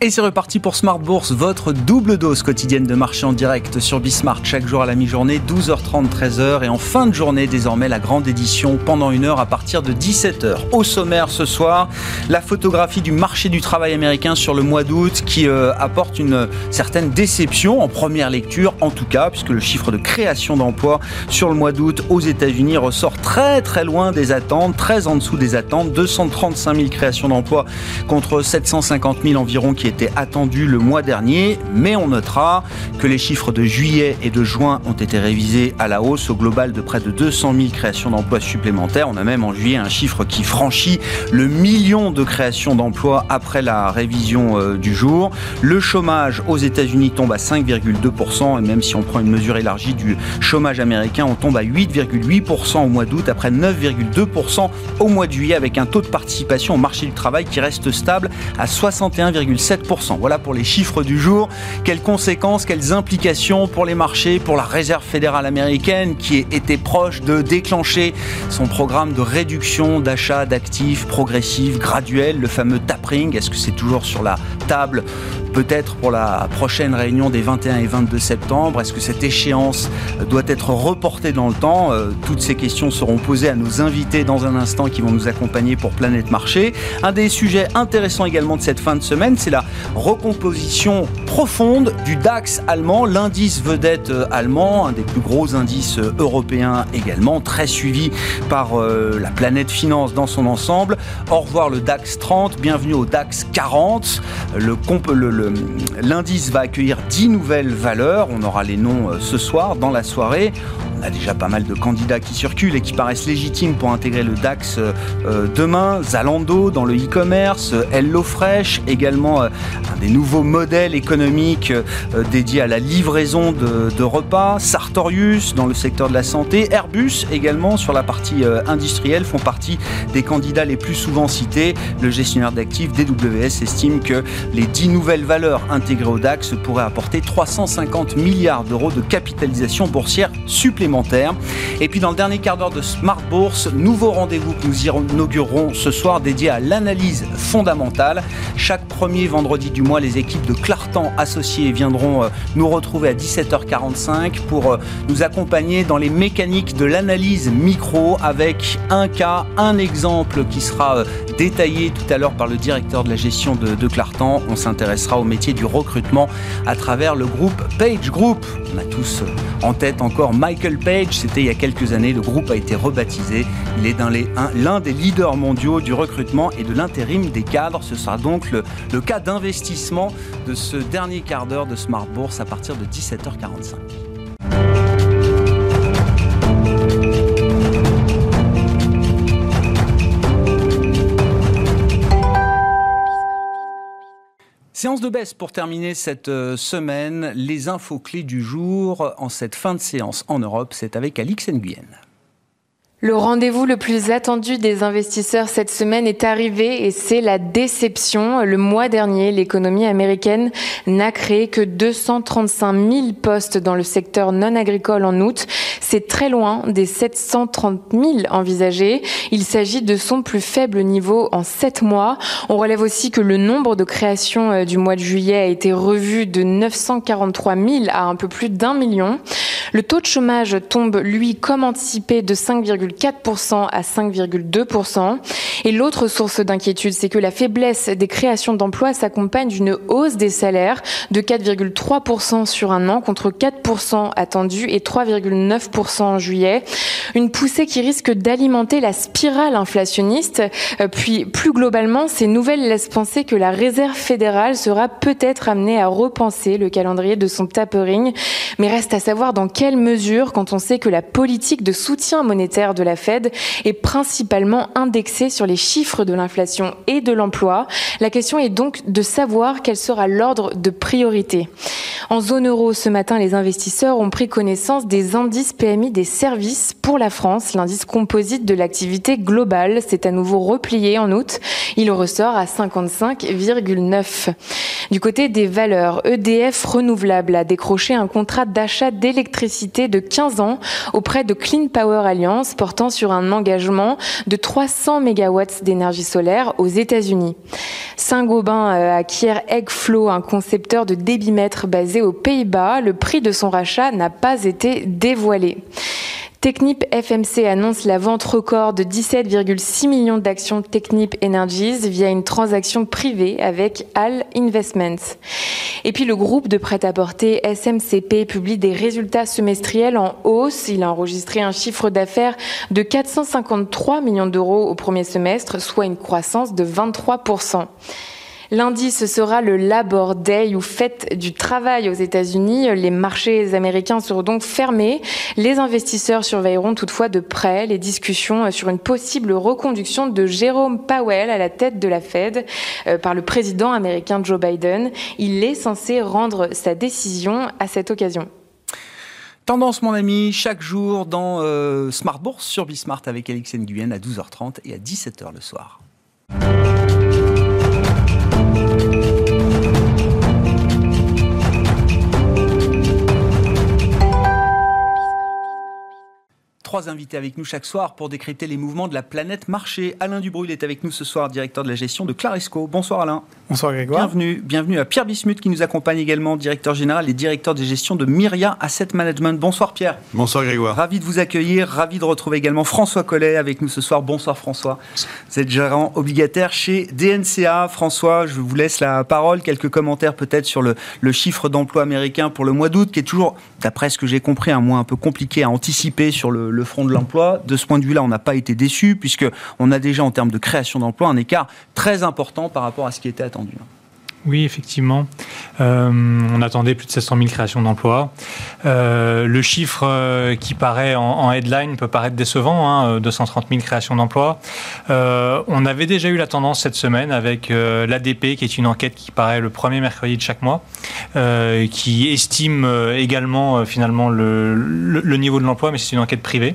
Et c'est reparti pour Smart Bourse, votre double dose quotidienne de marché en direct sur Bismart chaque jour à la mi-journée, 12h30, 13h. Et en fin de journée, désormais, la grande édition pendant une heure à partir de 17h. Au sommaire ce soir, la photographie du marché du travail américain sur le mois d'août qui euh, apporte une certaine déception en première lecture, en tout cas, puisque le chiffre de création d'emplois sur le mois d'août aux États-Unis ressort très très loin des attentes, très en dessous des attentes. 235 000 créations d'emplois contre 750 000 environ qui était attendu le mois dernier, mais on notera que les chiffres de juillet et de juin ont été révisés à la hausse au global de près de 200 000 créations d'emplois supplémentaires. On a même en juillet un chiffre qui franchit le million de créations d'emplois après la révision euh, du jour. Le chômage aux États-Unis tombe à 5,2% et même si on prend une mesure élargie du chômage américain, on tombe à 8,8% au mois d'août après 9,2% au mois de juillet avec un taux de participation au marché du travail qui reste stable à 61,7%. Voilà pour les chiffres du jour. Quelles conséquences, quelles implications pour les marchés, pour la Réserve fédérale américaine qui était proche de déclencher son programme de réduction d'achat d'actifs progressif, graduel, le fameux tapering. Est-ce que c'est toujours sur la table peut-être pour la prochaine réunion des 21 et 22 septembre Est-ce que cette échéance doit être reportée dans le temps? Euh, Toutes ces questions seront posées à nos invités dans un instant qui vont nous accompagner pour Planète Marché. Un des sujets intéressants également de cette fin de semaine, c'est la recomposition profonde du DAX allemand, l'indice vedette euh, allemand, un des plus gros indices euh, européens également, très suivi par la planète finance dans son ensemble. Au revoir le DAX 30, bienvenue au DAX 40. Le, l'indice va accueillir 10 nouvelles valeurs. On aura les noms euh, ce soir dans la soirée. On a déjà pas mal de candidats qui circulent et qui paraissent légitimes pour intégrer le DAX euh, euh, demain. Zalando dans le e-commerce, HelloFresh, également un des nouveaux modèles économiques dédiés à la livraison de, repas. Sartorius dans le secteur de la santé. Airbus également sur la partie industrielle font partie des candidats les plus souvent cités. Le gestionnaire d'actifs DWS estime que les 10 nouvelles valeurs intégrées au DAX pourraient apporter 350 milliards d'euros de capitalisation boursière supplémentaire. Et puis dans le dernier quart d'heure de Smart Bourse, nouveau rendez-vous que nous inaugurerons ce soir dédié à l'analyse fondamentale. Chaque premier vendredi du mois, les équipes de Clartan Associés viendront euh, nous retrouver à 17h45 pour euh, nous accompagner dans les mécaniques de l'analyse micro avec un cas, un exemple qui sera euh, détaillé tout à l'heure par le directeur de la gestion de, de Clartan. On s'intéressera au métier du recrutement à travers le groupe Page Group. On a tous en tête encore Michael Page, c'était il y a quelques années, le groupe a été rebaptisé. Il est l'un des leaders mondiaux du recrutement et de l'intérim des cadres. Ce sera donc le, le cas d'investissement de ce dernier quart d'heure de Smart Bourse à partir de 17h45. Séance de baisse pour terminer cette euh, semaine. Les infos clés du jour en cette fin de séance en Europe, c'est avec Alix Nguyen. Le rendez-vous le plus attendu des investisseurs cette semaine est arrivé et c'est la déception. Le mois dernier, l'économie américaine n'a créé que 235 000 postes dans le secteur non agricole en août. C'est très loin des 730 000 envisagés. Il s'agit de son plus faible niveau en sept mois. On relève aussi que le nombre de créations euh, du mois de juillet a été revu de 943 000 à un peu plus d'un million. Le taux de chômage tombe, lui, comme anticipé, de 5,4% à 5,2%. Et l'autre source d'inquiétude, c'est que la faiblesse des créations d'emplois s'accompagne d'une hausse des salaires de 4,3% sur un an contre 4% attendu et 3,9% en juillet. Une poussée qui risque d'alimenter la spirale inflationniste. Euh, puis, plus globalement, ces nouvelles laissent penser que la Réserve fédérale sera peut-être amenée à repenser le calendrier de son tapering. Mais reste à savoir dans quelle mesure quand on sait que la politique de soutien monétaire de la Fed est principalement indexée sur les chiffres de l'inflation et de l'emploi. La question est donc de savoir quel sera l'ordre de priorité. En zone euro, ce matin, les investisseurs ont pris connaissance des indices PMI des services pour la France. L'indice composite de l'activité globale s'est à nouveau replié en août. Il ressort à 55,9. Du côté des valeurs, EDF Renouvelable a décroché un contrat d'achat d'électricité de 15 ans auprès de Clean Power Alliance sur un engagement de 300 MW d'énergie solaire aux États-Unis. Saint-Gobain euh, acquiert Eggflow, un concepteur de débitmètre basé aux Pays-Bas. Le prix de son rachat n'a pas été dévoilé. Technip FMC annonce la vente record de 17,6 millions d'actions Technip Energies via une transaction privée avec Al Investments. Et puis le groupe de prêt-à-porter SMCP publie des résultats semestriels en hausse. Il a enregistré un chiffre d'affaires de 453 millions d'euros au premier semestre, soit une croissance de 23 Lundi, ce sera le Labor Day ou fête du travail aux États-Unis. Les marchés américains seront donc fermés. Les investisseurs surveilleront toutefois de près les discussions sur une possible reconduction de Jérôme Powell à la tête de la Fed euh, par le président américain Joe Biden. Il est censé rendre sa décision à cette occasion. Tendance, mon ami, chaque jour dans euh, Smart Bourse sur Bismart avec Alix Nguyen à 12h30 et à 17h le soir. Thank you. Trois invités avec nous chaque soir pour décrypter les mouvements de la planète marché. Alain Dubrul est avec nous ce soir, directeur de la gestion de Claresco. Bonsoir Alain. Bonsoir Grégoire. Bienvenue, bienvenue à Pierre Bismuth qui nous accompagne également, directeur général et directeur de gestion de Myria Asset Management. Bonsoir Pierre. Bonsoir Grégoire. Ravi de vous accueillir, ravi de retrouver également François Collet avec nous ce soir. Bonsoir François. Vous êtes gérant obligataire chez DNCA. François, je vous laisse la parole. Quelques commentaires peut-être sur le, chiffre d'emploi américain pour le mois d'août qui est toujours, d'après ce que j'ai compris, un mois un peu compliqué à anticiper sur le, le front de l'emploi. De ce point de vue-là, on n'a pas été déçu puisque on a déjà en termes de création d'emplois un écart très important par rapport à ce qui était attendu. Oui, effectivement. Euh, on attendait plus de 700 000 créations d'emplois. Euh, le chiffre euh, qui paraît en, headline peut paraître décevant, hein, 230 000 créations d'emplois. on avait déjà eu la tendance cette semaine avec l'ADP, qui est une enquête qui paraît le premier mercredi de chaque mois, qui estime également finalement le, le, niveau de l'emploi, mais c'est une enquête privée,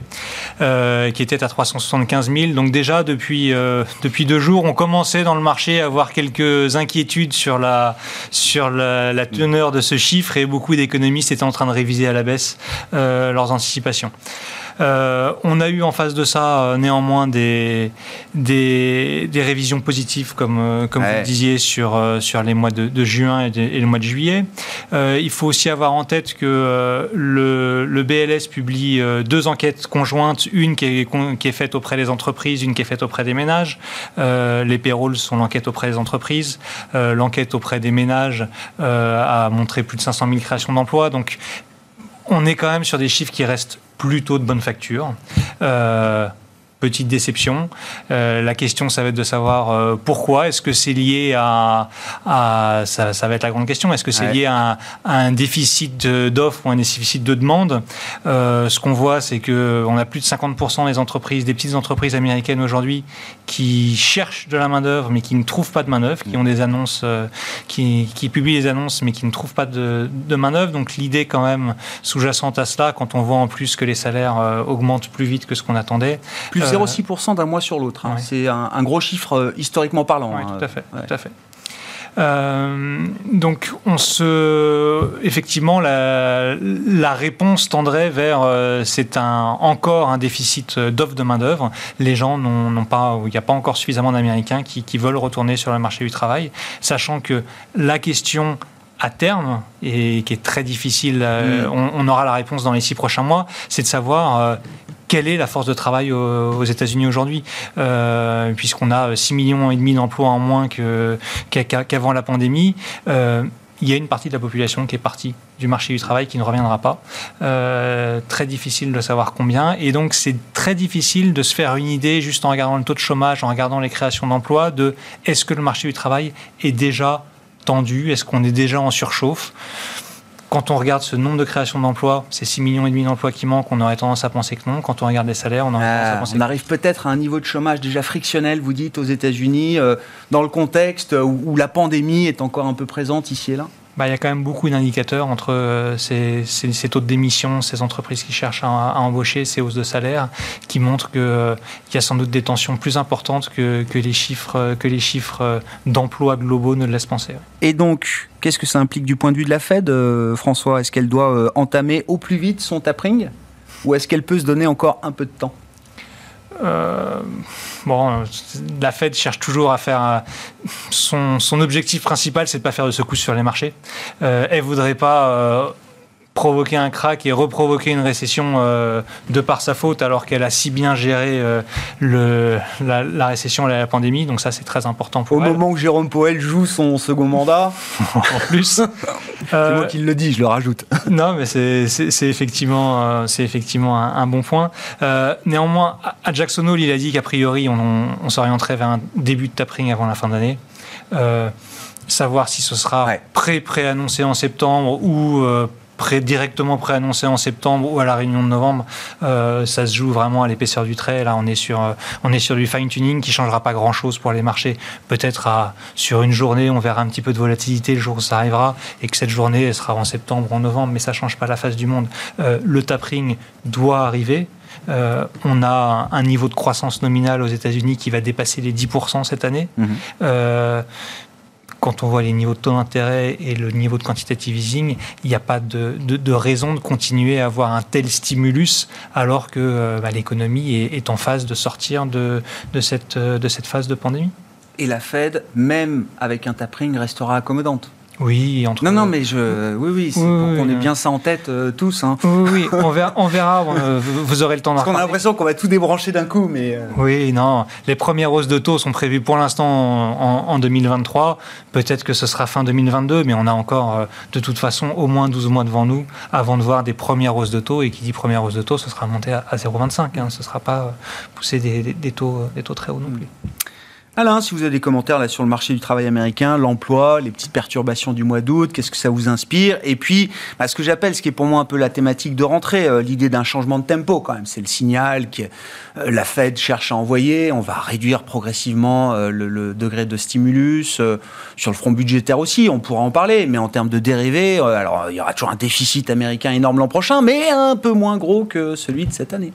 qui était à 375 000. Donc déjà, depuis, depuis deux jours, on commençait dans le marché à avoir quelques inquiétudes sur la, sur la, teneur de ce chiffre et beaucoup d'économistes étaient en train de réviser à la baisse euh, leurs anticipations. Euh, on a eu en face de ça euh, néanmoins des, des, révisions positives, comme, euh, comme vous le disiez, sur, sur les mois de, juin et, le mois de juillet. il faut aussi avoir en tête que le, le, BLS publie deux enquêtes conjointes, une qui est, qui est, faite auprès des entreprises, une qui est faite auprès des ménages. les payrolls sont l'enquête auprès des entreprises. L'enquête auprès des ménages a montré plus de 500 000 créations d'emplois. Donc, on est quand même sur des chiffres qui restent plutôt de bonne facture. Euh, petite déception. Euh, la question, ça va être de savoir euh, pourquoi. Est-ce que c'est lié à, ça, ça, va être la grande question. Est-ce que c'est lié à, un déficit d'offres ou un déficit de demande euh, Ce qu'on voit, c'est que on a plus de 50% des entreprises, des petites entreprises américaines aujourd'hui, qui cherchent de la main d'œuvre, mais qui ne trouvent pas de main d'œuvre, qui ont des annonces, qui, qui, publient des annonces, mais qui ne trouvent pas de, de main d'œuvre. Donc l'idée, quand même, sous-jacente à cela, quand on voit en plus que les salaires augmentent plus vite que ce qu'on attendait. Plus 0,6% d'un mois sur l'autre. Hein. C'est un, gros chiffre euh, historiquement parlant. Oui, hein. tout à fait. Tout à fait. Euh, donc, on se, effectivement, la, la réponse tendrait vers euh, c'est un, encore un déficit d'offre de main d'œuvre. Les gens n'ont pas, il n'y a pas encore suffisamment d'Américains qui, qui, veulent retourner sur le marché du travail, sachant que la question à terme et qui est très difficile, mm. on, on, aura la réponse dans les six prochains mois, c'est de savoir quelle est la force de travail aux, États-Unis aujourd'hui, euh, puisqu'on a 6 millions d'emplois en moins qu'avant la pandémie. Euh, il y a une partie de la population qui est partie du marché du travail qui ne reviendra pas. Euh, très difficile de savoir combien. Et donc, c'est très difficile de se faire une idée juste en regardant le taux de chômage, en regardant les créations d'emplois, de est-ce que le marché du travail est déjà tendu Est-ce qu'on est déjà en surchauffe? Quand on regarde ce nombre de créations d'emplois, ces 6 millions et demi d'emplois qui manquent, on aurait tendance à penser que non. Quand on regarde les salaires, on aurait tendance à ah, penser On arrive peut-être à un niveau de chômage déjà frictionnel, vous dites, aux États-Unis, euh, dans le contexte où, la pandémie est encore un peu présente ici et là? Bah, il y a quand même beaucoup d'indicateurs entre euh, ces, taux de démission, ces entreprises qui cherchent à, embaucher, ces hausses de salaire, qui montrent qu'il euh, y a sans doute des tensions plus importantes que, les chiffres, chiffres d'emploi globaux ne le laissent penser. Et donc, qu'est-ce que ça implique du point de vue de la Fed, François? Est-ce qu'elle doit entamer au plus vite son tapering? Ou est-ce qu'elle peut se donner encore un peu de temps? Euh, bon, la Fed cherche toujours à faire euh, son, objectif principal, c'est de pas faire de secousses sur les marchés. Euh, elle voudrait pas provoquer un crack et reprovoquer une récession euh, de par sa faute alors qu'elle a si bien géré euh, le, la, récession et la pandémie. Donc ça, c'est très important pour Au elle. Moment où Jérôme Powell joue son second mandat. en plus. c'est moi qui le dis, je le rajoute. non, mais c'est effectivement, euh, c'est effectivement un, bon point. néanmoins, à Jackson Hole, il a dit qu'a priori, on, on, s'orienterait vers un début de tapering avant la fin d'année savoir si ce sera pré-pré-annoncé en septembre ou directement préannoncé en septembre ou à la réunion de novembre, euh, ça se joue vraiment à l'épaisseur du trait. Là, on est sur, euh, on est sur du fine-tuning qui changera pas grand-chose pour les marchés. Peut-être sur une journée, on verra un petit peu de volatilité le jour où ça arrivera et que cette journée elle sera en septembre ou en novembre, mais ça change pas la face du monde. Euh, le tapering doit arriver. on a un niveau de croissance nominale aux États-Unis qui va dépasser les 10% cette année. Mmh quand on voit les niveaux de taux d'intérêt et le niveau de quantitative easing, il n'y a pas de, raison de continuer à avoir un tel stimulus alors que euh, bah, l'économie est, en phase de sortir de, de cette phase de pandémie? Et la Fed, même avec un tapering, restera accommodante oui, entre... Non, non, mais je... oui, oui, c'est pour qu'on ait bien ça en tête euh, tous. Hein. Oui, oui, on verra, on verra euh, vous aurez le temps d'en Parce qu'on a l'impression qu'on va tout débrancher d'un coup, mais... Euh. Oui, non, les premières hausses de taux sont prévues pour l'instant en, 2023. Peut-être que ce sera fin 2022, mais on a encore, de toute façon, au moins 12 mois devant nous avant de voir des premières hausses de taux. Et qui dit première hausse de taux, ce sera monté à, 0,25. Hein. Ce ne sera pas pousser des, taux, des taux très hauts non plus. Alain, si vous avez des commentaires là sur le marché du travail américain, l'emploi, les petites perturbations du mois d'août, qu'est-ce que ça vous inspire? Et puis, bah, ce que j'appelle, ce qui est pour moi un peu la thématique de rentrée, euh, l'idée d'un changement de tempo quand même. C'est le signal que euh, la Fed cherche à envoyer. On va réduire progressivement euh, le, degré de stimulus sur le front budgétaire aussi. On pourra en parler, mais en termes de dérivés, alors il y aura toujours un déficit américain énorme l'an prochain, mais un peu moins gros que celui de cette année.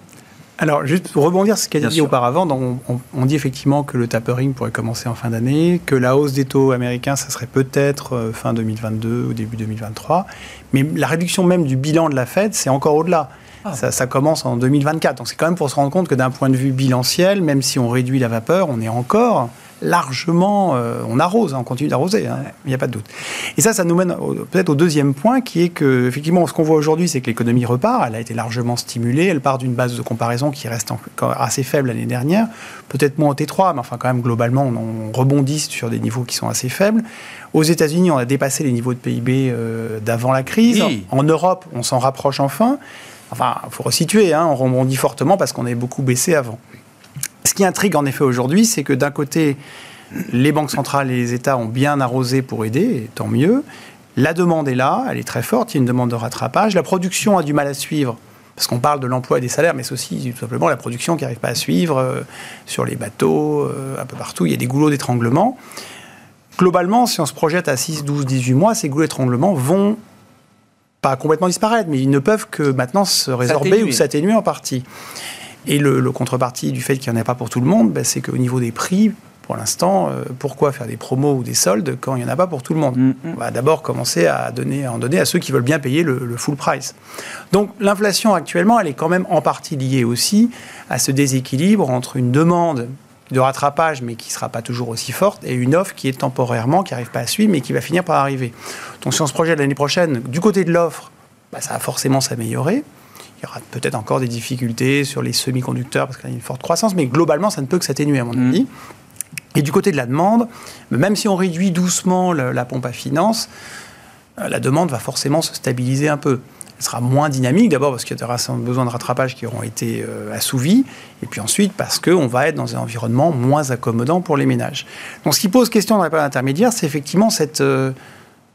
Alors, juste pour rebondir sur ce qu'a dit auparavant, donc on, dit effectivement que le tapering pourrait commencer en fin d'année, que la hausse des taux américains, ça serait peut-être euh, fin 2022 ou début 2023. Mais la réduction même du bilan de la Fed, c'est encore au-delà. Ah. Ça, ça, commence en 2024. Donc c'est quand même pour se rendre compte que d'un point de vue bilanciel, même si on réduit la vapeur, on est encore largement, euh, on arrose, hein, on continue d'arroser, hein, il n'y a pas de doute. Et ça, ça nous mène peut-être au deuxième point, qui est que, effectivement, ce qu'on voit aujourd'hui, c'est que l'économie repart, elle a été largement stimulée, elle part d'une base de comparaison qui reste assez faible l'année dernière, peut-être moins au T3, mais enfin, quand même, globalement, on, rebondit sur des niveaux qui sont assez faibles. Aux États-Unis, on a dépassé les niveaux de PIB euh, d'avant la crise. En Europe, on s'en rapproche enfin. Enfin, il faut resituer, hein, on rebondit fortement parce qu'on avait beaucoup baissé avant. Ce qui intrigue en effet aujourd'hui, c'est que d'un côté, les banques centrales et les États ont bien arrosé pour aider, et tant mieux. La demande est là, elle est très forte, il y a une demande de rattrapage. La production a du mal à suivre, parce qu'on parle de l'emploi et des salaires, mais c'est aussi tout simplement la production qui n'arrive pas à suivre euh, sur les bateaux, euh, un peu partout. Il y a des goulots d'étranglement. Globalement, si on se projette à 6, 12, 18 mois, ces goulots d'étranglement vont pas complètement disparaître, mais ils ne peuvent que maintenant se résorber ou s'atténuer en partie. Et le, contrepartie du fait qu'il n'y en ait pas pour tout le monde, ben, c'est qu'au niveau des prix, pour l'instant, euh, pourquoi faire des promos ou des soldes quand il n'y en a pas pour tout le monde mm, mm. On va d'abord commencer à, donner, à en donner à ceux qui veulent bien payer le, full price. Donc l'inflation actuellement, elle est quand même en partie liée aussi à ce déséquilibre entre une demande de rattrapage, mais qui ne sera pas toujours aussi forte, et une offre qui est temporairement, qui n'arrive pas à suivre, mais qui va finir par arriver. Donc si on se projette l'année prochaine, du côté de l'offre, bah, ça va forcément s'améliorer. Il y aura peut-être encore des difficultés sur les semi-conducteurs parce qu'il y a une forte croissance, mais globalement, ça ne peut que s'atténuer, à mon mm. avis. Et du côté de la demande, même si on réduit doucement la pompe à finance, euh, la demande va forcément se stabiliser un peu. Elle sera moins dynamique, d'abord parce qu'il y aura besoin de rattrapage qui auront été euh, assouvis, et puis ensuite parce qu'on va être dans un environnement moins accommodant pour les ménages. Donc ce qui pose question dans la période intermédiaire, c'est effectivement cette, euh,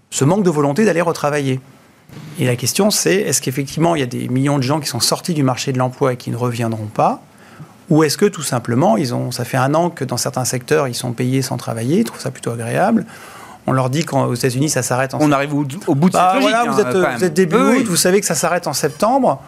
ce manque de volonté d'aller retravailler. Et la question, c'est est-ce qu'effectivement, il y a des millions de gens qui sont sortis du marché de l'emploi et qui ne reviendront pas? Ou est-ce que tout simplement, ils ont, ça fait un an que dans certains secteurs, ils sont payés sans travailler, ils trouvent ça plutôt agréable on leur dit qu'aux États-Unis, ça s'arrête en On arrive au, bout de cette bah, logique. Voilà, vous, hein, êtes, vous êtes début août, vous savez que ça s'arrête en septembre.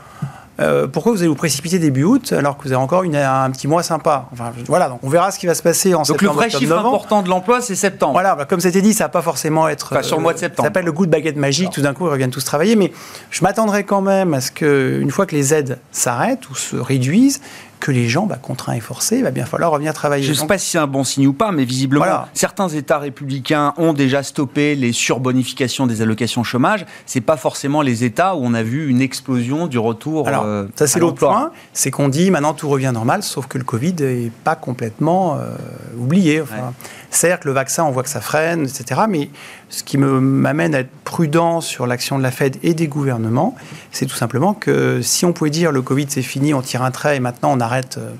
Euh, pourquoi vous allez vous précipiter début août alors que vous avez encore une, un petit mois sympa enfin, Voilà, donc on verra ce qui va se passer en septembre. Donc le vrai chiffre important de l'emploi, c'est septembre. Voilà, bah, comme c'était dit, ça va pas forcément être. Enfin, sur le mois de septembre. Ça s'appelle le coup de baguette magique, tout d'un coup ils reviennent tous travailler, mais je m'attendrai quand même à ce qu'une fois que les aides s'arrêtent ou se réduisent, que les gens, bah, contraints et forcés, il va bien falloir revenir travailler. Je ne sais pas si c'est un bon signe ou pas, mais visiblement, certains États républicains ont déjà stoppé les surbonifications des allocations chômage. C'est pas forcément les États où on a vu une explosion du retour. Alors, euh, ça c'est l'autre point, c'est qu'on dit maintenant tout revient normal, sauf que le Covid n'est pas complètement euh, oublié. Enfin, Certes, le vaccin, on voit que ça freine, etc. Mais ce qui m'amène à être prudent sur l'action de la Fed et des gouvernements, c'est tout simplement que si on pouvait dire le Covid c'est fini, on tire un trait et maintenant on arrête, euh,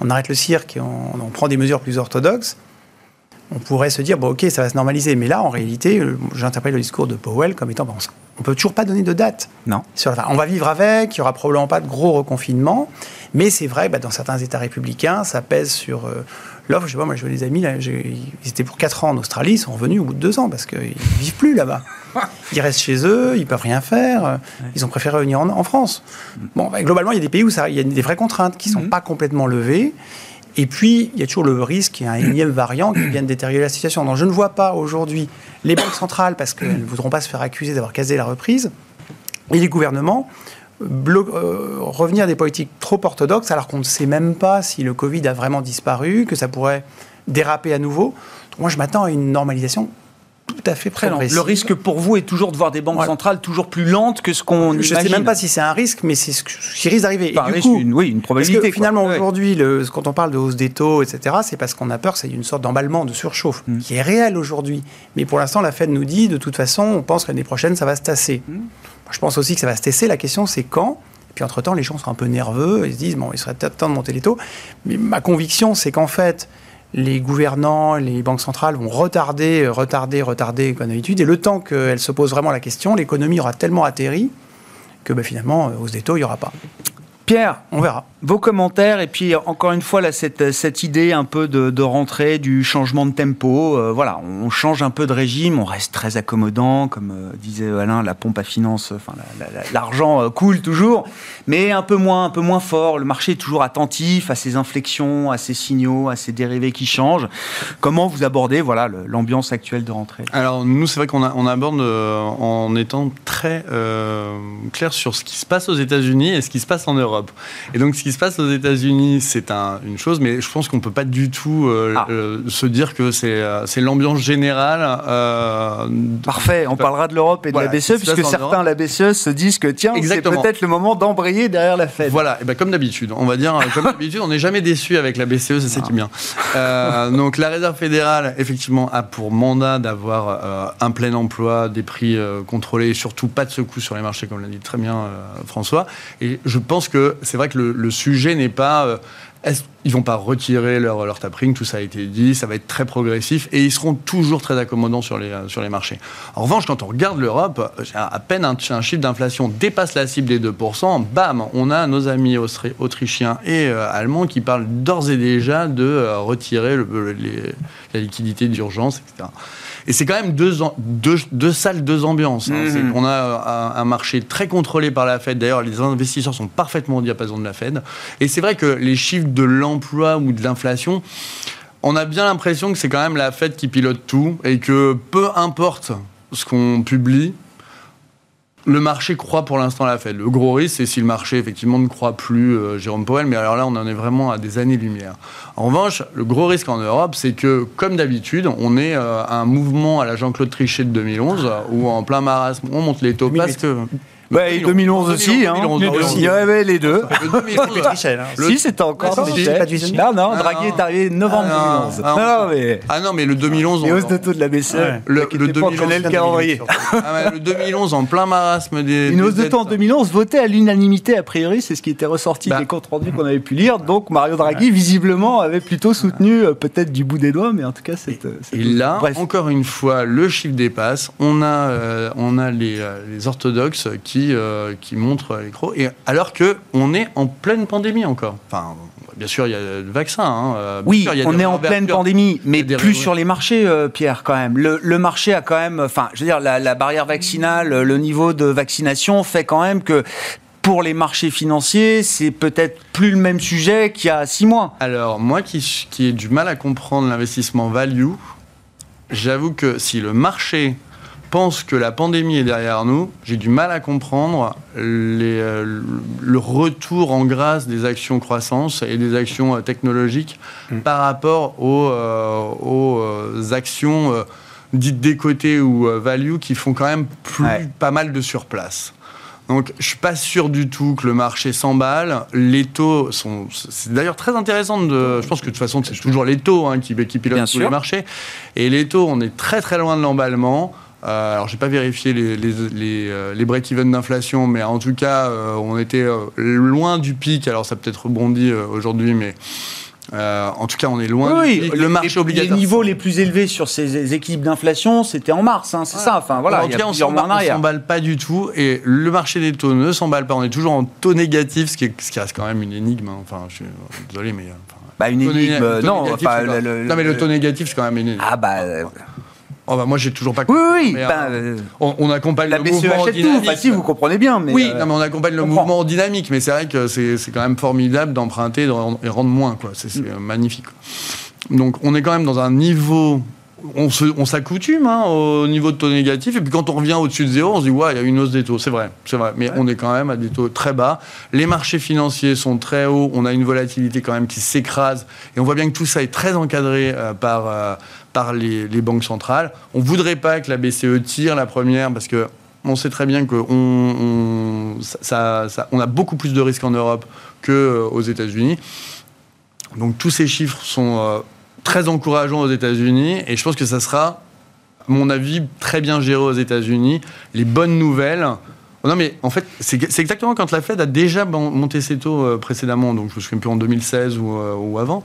on arrête le cirque et on, on prend des mesures plus orthodoxes, on pourrait se dire, bon, ok, ça va se normaliser. Mais là, en réalité, euh, j'interprète le discours de Powell comme étant, bon, on peut toujours pas donner de date. Non. Sur, on va vivre avec, il y aura probablement pas de gros reconfinement. Mais c'est vrai, bah, dans certains États républicains, ça pèse sur euh, l'offre. Je sais pas, moi, je vois des amis, là, ils étaient pour 4 ans en Australie, ils sont revenus au bout de 2 ans parce qu'ils vivent plus là-bas. Ils restent chez eux, ils peuvent rien faire. Ils ont préféré revenir en, France. Bon, bah, globalement, il y a des pays où ça, il y a des vraies contraintes qui ne sont mm-hmm. pas complètement levées. Et puis, il y a toujours le risque qu'il y ait un énième variant qui vienne détériorer la situation. Donc, je ne vois pas aujourd'hui les banques centrales, parce qu'elles ne voudront pas se faire accuser d'avoir casé la reprise, et les gouvernements euh, revenir à des politiques trop orthodoxes, alors qu'on ne sait même pas si le Covid a vraiment disparu, que ça pourrait déraper à nouveau. Moi, je m'attends à une normalisation tout à fait. Le risque pour vous est toujours de voir des banques centrales toujours plus lentes que ce qu'on imagine. Je ne sais même pas si c'est un risque, mais c'est ce qui risque d'arriver. Une, oui, une probabilité. Parce que finalement, aujourd'hui, quand on parle de hausse des taux, etc., c'est parce qu'on a peur que c'est une sorte d'emballement, de surchauffe, mm. qui est réel aujourd'hui. Mais pour l'instant, la Fed nous dit, de toute façon, on pense que l'année prochaine, ça va se tasser. Mm. Je pense aussi que ça va se tasser. La question, c'est quand et puis entre-temps, les gens sont un peu nerveux, ils se disent, bon, il serait peut-être temps de monter les taux. Mais ma conviction, c'est qu'en fait, les gouvernants, les banques centrales vont retarder, retarder, retarder comme d'habitude. Et le temps qu'elles se posent vraiment la question, l'économie aura tellement atterri que ben, finalement, euh, hausse des taux, il n'y aura pas. Pierre, on verra. Vos commentaires, et puis encore une fois, là, cette, cette idée un peu de, de rentrée, du changement de tempo. Euh, voilà, on change un peu de régime, on reste très accommodant, comme euh, disait Alain, la pompe à finance, enfin, l'argent euh, coule toujours, mais un peu moins, un peu moins fort. Le marché est toujours attentif à ces inflexions, à ces signaux, à ces dérivés qui changent. Comment vous abordez, voilà, l'ambiance actuelle de rentrée? Alors, nous, c'est vrai qu'on on aborde en étant très clair sur ce qui se passe aux États-Unis et ce qui se passe en Europe. Et donc, ce qui se passe aux États-Unis, c'est une chose, mais je pense qu'on peut pas du tout euh, ah. euh, se dire que c'est euh, l'ambiance générale. Parfait, on parlera de l'Europe et de la BCE, puisque certains, la BCE, se disent que tiens, c'est peut-être le moment d'embrayer derrière la Fed. Voilà, et ben comme d'habitude, on va dire, comme d'habitude, on n'est jamais déçu avec la BCE, c'est ça qui est bien. donc la Réserve fédérale, effectivement, a pour mandat d'avoir un plein emploi, des prix contrôlés, et surtout pas de secousses sur les marchés, comme l'a dit très bien François. Et je pense que c'est vrai que le, le sujet n'est pas euh, ils vont pas retirer leur, leur tapering, tout ça a été dit, ça va être très progressif et ils seront toujours très accommodants sur les, euh, sur les marchés. En revanche, quand on regarde l'Europe, à peine un, chiffre d'inflation dépasse la cible des 2%, bam, on a nos amis autrichiens et euh, allemands qui parlent d'ores et déjà de retirer la liquidité d'urgence, etc. Et c'est quand même deux, deux, deux, salles, deux ambiances. Hein. Mhm. On a un, marché très contrôlé par la Fed. D'ailleurs, les investisseurs sont parfaitement au diapason de la Fed. Et c'est vrai que les chiffres de l'emploi ou de l'inflation, on a bien l'impression que c'est quand même la Fed qui pilote tout et que peu importe ce qu'on publie, le marché croit pour l'instant la Fed. Le gros risque, c'est si le marché effectivement ne croit plus euh, Jérôme Powell, mais alors là, on en est vraiment à des années-lumière. En revanche, le gros risque en Europe, c'est que, comme d'habitude, on est euh, à un mouvement à la Jean-Claude Trichet de 2011, où en plein marasme, on monte les taux parce que... Bah, 2011 aussi, hein. Il y avait les deux. Si, c'était encore Non, non, Draghi est arrivé novembre 2011. Ah, ah non, mais le 2011. Les hausses de taux de la BCE. Le 2011. le calendrier. Le 2011 en plein marasme des. Une hausse de taux en 2011 votée à l'unanimité, a priori, c'est ce qui était ressorti bah. des comptes rendus qu'on avait pu lire. Donc Mario Draghi, visiblement, avait plutôt soutenu, euh, peut-être du bout des doigts, mais en tout cas, cette. Et là, encore une fois, le chiffre dépasse. On a, euh, on a euh, les orthodoxes qui qui, qui montrent les crocs. Et alors qu'on est en pleine pandémie encore. Enfin, bien sûr, il y a le vaccin. Hein. oui, on est en pleine pandémie, mais plus sur les marchés, Pierre, quand même. Le, le, marché a quand même, enfin, je veux dire, la, la barrière vaccinale, le niveau de vaccination fait quand même que pour les marchés financiers, c'est peut-être plus le même sujet qu'il y a six mois. Alors, moi qui, qui ai du mal à comprendre l'investissement value, j'avoue que si le marché pense que la pandémie est derrière nous, j'ai du mal à comprendre les, euh, le retour en grâce des actions croissance et des actions euh, technologiques mm. par rapport aux, euh, aux actions dites décotées ou value qui font quand même plus, pas mal de surplace. Donc, je suis pas sûr du tout que le marché s'emballe. Les taux sont. C'est d'ailleurs très intéressant de. Je pense que de toute façon, c'est toujours les taux hein, qui, qui pilotent tous les marchés. Et les taux, on est très très loin de l'emballement. Euh, alors, j'ai pas vérifié les, les, les, euh, les break-even d'inflation, mais en tout cas, euh, on était euh, loin du pic. Alors, ça peut-être rebondi aujourd'hui, mais euh, en tout cas, on est loin oui, le marché obligatoire. Les niveaux les plus élevés sur ces équipes d'inflation, c'était en mars, hein, c'est ça. Enfin voilà, en tout cas, on ne s'emballe pas du tout, et le marché des taux ne s'emballe pas. On est toujours en taux négatif, ce qui, est, ce qui reste quand même une énigme. Hein. Enfin, je suis désolé, mais bah, une énigme, non. non, mais le taux négatif, c'est quand même une énigme. Ah bah. Oh bah moi j'ai toujours pas compris. Oui, oui, ben, euh, on, accompagne le mouvement dynamique. Tout. si vous comprenez bien. Mais oui, euh, mais on accompagne le mouvement dynamique, mais c'est vrai que c'est quand même formidable d'emprunter et rendre moins, quoi. C'est mm. magnifique. Donc on est quand même dans un niveau on s'accoutume hein, au niveau de taux négatif, et puis quand on revient au-dessus de zéro, on se dit, ouais, il y a une hausse des taux. C'est vrai, c'est vrai. Mais on est quand même à des taux très bas. Les marchés financiers sont très hauts. On a une volatilité quand même qui s'écrase. Et on voit bien que tout ça est très encadré euh, par, euh, par les, banques centrales. On ne voudrait pas que la BCE tire la première parce que on sait très bien qu'on on, a beaucoup plus de risques en Europe qu'aux euh, États-Unis. Donc tous ces chiffres sont très encourageant aux États-Unis et je pense que ça sera, à mon avis, très bien géré aux États-Unis. Les bonnes nouvelles. Oh non, mais en fait, c'est exactement quand la Fed a déjà monté ses taux euh, précédemment, donc je me souviens plus en 2016 ou, euh, ou avant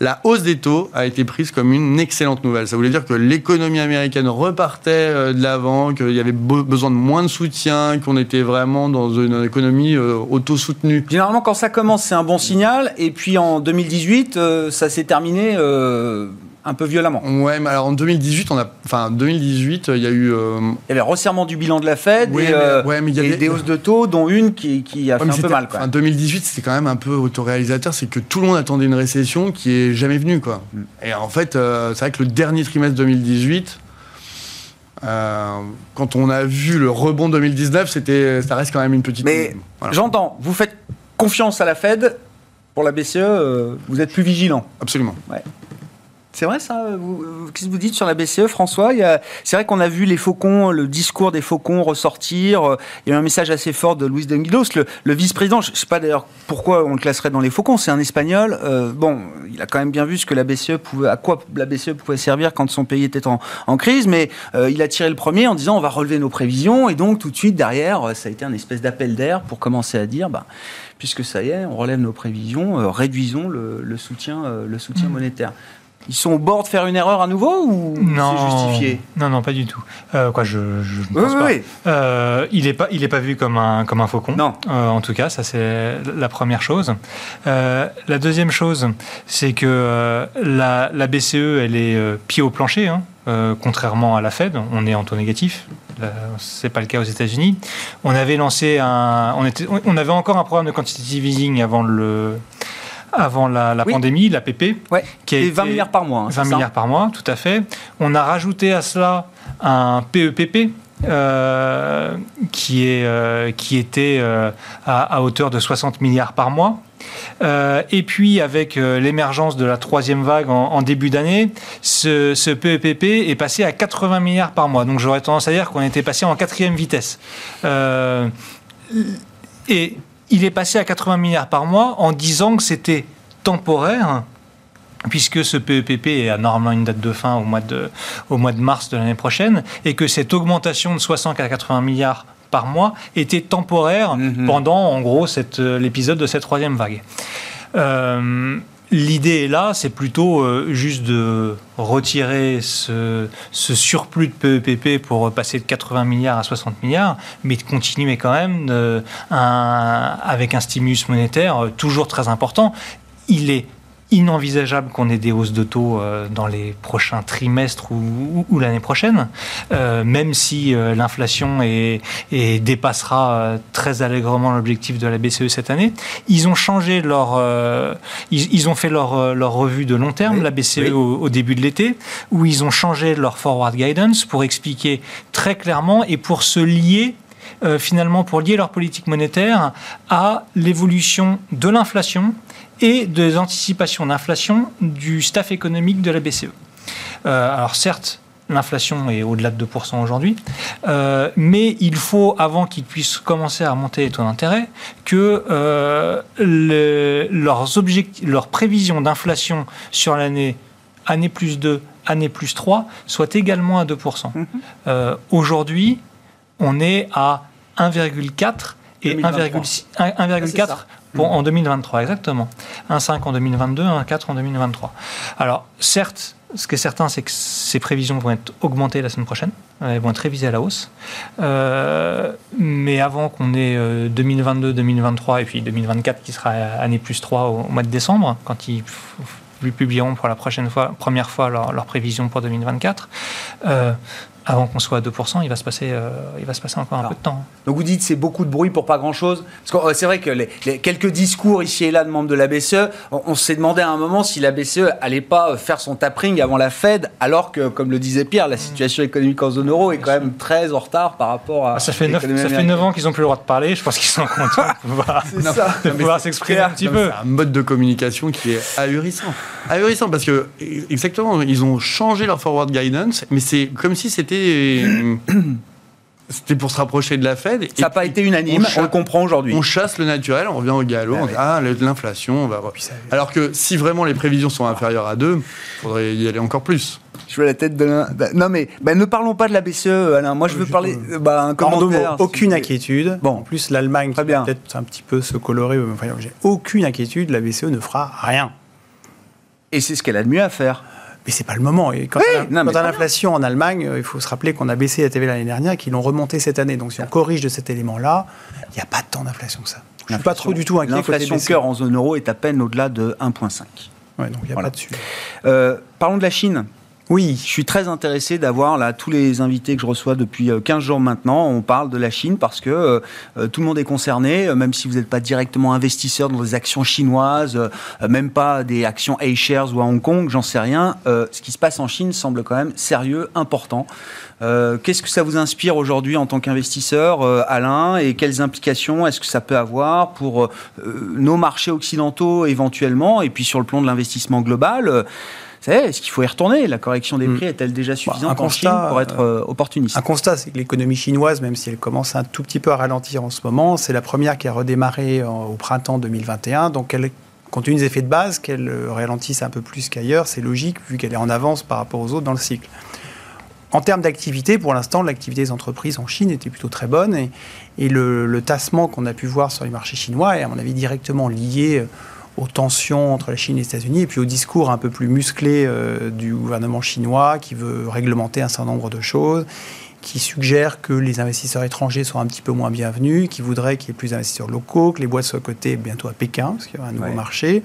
la hausse des taux a été prise comme une excellente nouvelle. Ça voulait dire que l'économie américaine repartait euh, de l'avant, qu'il y avait besoin de moins de soutien, qu'on était vraiment dans une économie euh, auto-soutenue. Généralement, quand ça commence, c'est un bon signal. Et puis en 2018, euh, ça s'est terminé un peu violemment. Ouais, mais alors en 2018, on a, enfin 2018, il y a eu. Euh, il y avait resserrement du bilan de la Fed et, euh, il y avait... des hausses de taux, dont une qui, qui a fait un peu mal. En 2018, c'était quand même un peu autoréalisateur, c'est que tout le monde attendait une récession qui est jamais venue, quoi. Mm. Et en fait, euh, c'est vrai que le dernier trimestre 2018. quand on a vu le rebond 2019, c'était, ça reste quand même une petite. Mais j'entends, vous faites confiance à la Fed pour la BCE, vous êtes plus vigilant. Absolument. Ouais. C'est vrai ça Qu'est-ce que vous dites sur la BCE, François? C'est vrai qu'on a vu les faucons, le discours des faucons ressortir. Il y a eu un message assez fort de Luis Denguidos, le, le vice-président. Je ne sais pas d'ailleurs pourquoi on le classerait dans les faucons. C'est un Espagnol. Euh, bon, il a quand même bien vu ce que la BCE pouvait, à quoi la BCE pouvait servir quand son pays était en, crise. Mais euh, il a tiré le premier en disant on va relever nos prévisions. Et donc tout de suite derrière, ça a été un espèce d'appel d'air pour commencer à dire bah, puisque ça y est, on relève nos prévisions, euh, réduisons le, soutien, le soutien monétaire. Ils sont au bord de faire une erreur à nouveau ou c'est justifié Non, non, pas du tout. Euh, quoi, je, je pense pas. Euh, il n'est pas, il est pas vu comme un comme un faucon. Non. Euh, en tout cas, ça c'est la première chose. la deuxième chose, c'est que la, la, BCE, elle est pied au plancher. Hein, contrairement à la Fed, on est en taux négatif. C'est pas le cas aux États-Unis. On avait lancé un, on, était, on avait encore un programme de quantitative easing avant le avant la, pandémie, l'APP, ouais. qui est 20 milliards par mois. 20 hein, milliards par mois, tout à fait. On a rajouté à cela un PEPP. Euh, qui, est, euh, qui était euh, à, hauteur de 60 milliards par mois. et puis avec l'émergence de la troisième vague en, début d'année, ce, ce, PEPP est passé à 80 milliards par mois. Donc j'aurais tendance à dire qu'on était passé en quatrième vitesse. et il est passé à 80 milliards par mois en disant que c'était temporaire, puisque ce PEPP a normalement une date de fin au mois de, au mois de mars de l'année prochaine, et que cette augmentation de 60 à 80 milliards par mois était temporaire mhm. pendant, en gros, l'épisode de cette troisième vague. Euh, L'idée là, c'est plutôt juste de retirer ce, surplus de PEPP pour passer de 80 milliards à 60 milliards, mais de continuer quand même avec un stimulus monétaire toujours très important. Il est inenvisageable qu'on ait des hausses de taux euh, dans les prochains trimestres ou, l'année prochaine, euh, même si euh, l'inflation est, dépassera très allègrement l'objectif de la BCE cette année. Ils ont changé leur, ils, ont fait leur, leur revue de long terme, la BCE au, début de l'été, où ils ont changé leur forward guidance pour expliquer très clairement et pour se lier finalement pour lier leur politique monétaire à l'évolution de l'inflation et des anticipations d'inflation du staff économique de la BCE. Euh, alors certes, l'inflation est au-delà de 2% aujourd'hui, euh, mais il faut, avant qu'ils puissent commencer à remonter les taux d'intérêt, que euh, leurs, leurs prévisions d'inflation sur l'année année plus 2, année plus 3 soient également à 2%. Mm-hmm. aujourd'hui, on est à 1,4 et 1,4 en 2023, exactement. 1,5 en 2022, 1,4 en 2023. Alors, certes, ce qui est certain, c'est que ces prévisions vont être augmentées la semaine prochaine. Elles vont être révisées à la hausse. Euh, mais avant qu'on ait 2022, 2023 et puis 2024 qui sera année plus 3 au, mois de décembre, quand ils publieront pour la prochaine fois, première fois leurs leur prévisions pour 2024, avant qu'on soit à 2%, il va se passer, euh, il va se passer encore un peu de temps. Donc vous dites c'est beaucoup de bruit pour pas grand-chose Parce que euh, c'est vrai que les, quelques discours ici et là de membres de la BCE, on, s'est demandé à un moment si la BCE allait pas euh, faire son tapering avant la Fed, alors que, comme le disait Pierre, la situation économique en zone euro est quand même très en retard par rapport à. Ah, ça fait 9, ça fait 9 ans qu'ils n'ont plus le droit de parler, je pense qu'ils sont contents de pouvoir, s'exprimer un petit peu. C'est un mode de communication qui est ahurissant. Ahurissant parce que, exactement, ils ont changé leur forward guidance, mais c'est comme si c'était c'était pour se rapprocher de la Fed. Ça n'a pas été unanime, on, le comprend aujourd'hui. On chasse le naturel, on revient au galop, on dit, ah, l'inflation, on va... Alors que si vraiment les prévisions sont inférieures à 2, il faudrait y aller encore plus. Je veux la tête de l'un. Bah, non, mais bah, ne parlons pas de la BCE, Alain. Moi, je veux parler. Bah, un commentaire. aucune inquiétude. Bon, en plus, l'Allemagne, peut-être un petit peu se colorer. Enfin, j'ai aucune inquiétude. La BCE ne fera rien. Et c'est ce qu'elle a de mieux à faire. Mais c'est pas le moment. Et quand on a, l'inflation en Allemagne, euh, il faut se rappeler qu'on a baissé la TV l'année dernière, qu'ils l'ont remonté cette année. Donc si on corrige de cet élément-là, il n'y a pas tant d'inflation que ça. Je ne suis pas trop du tout inquiet. L'inflation cœur en zone euro est à peine au-delà de 1,5. Ouais, donc il n'y a pas dessus. Euh, parlons de la Chine. Oui, je suis très intéressé d'avoir là tous les invités que je reçois depuis 15 euh, jours maintenant. On parle de la Chine parce que euh, euh, tout le monde est concerné, même si vous n'êtes pas directement investisseur dans des actions chinoises, même pas des actions A-shares ou à Hong Kong, j'en sais rien. ce qui se passe en Chine semble quand même sérieux, important. Qu'est-ce que ça vous inspire aujourd'hui en tant qu'investisseur, Alain, et quelles implications est-ce que ça peut avoir pour nos marchés occidentaux éventuellement, et puis sur le plan de l'investissement global est-ce qu'il faut y retourner? La correction des hmm. prix est-elle déjà suffisante en Chine pour être euh, opportuniste? Un constat, c'est que l'économie chinoise, même si elle commence un tout petit peu à ralentir en ce moment, c'est la première qui a redémarré au printemps 2021. Donc elle compte tenu des effets de base, qu'elle euh, ralentisse un peu plus qu'ailleurs, c'est logique vu qu'elle est en avance par rapport aux autres dans le cycle. En termes d'activité, pour l'instant, l'activité des entreprises en Chine était plutôt très bonne et, et le, le, tassement qu'on a pu voir sur les marchés chinois est, à mon avis, directement lié euh, aux tensions entre la Chine et les États-Unis, et puis au discours un peu plus musclé euh, du gouvernement chinois qui veut réglementer un certain nombre de choses, qui suggère que les investisseurs étrangers sont un petit peu moins bienvenus, qui voudrait qu'il y ait plus d'investisseurs locaux, que les boîtes soient cotées bientôt à Pékin, parce qu'il y aura un nouveau marché.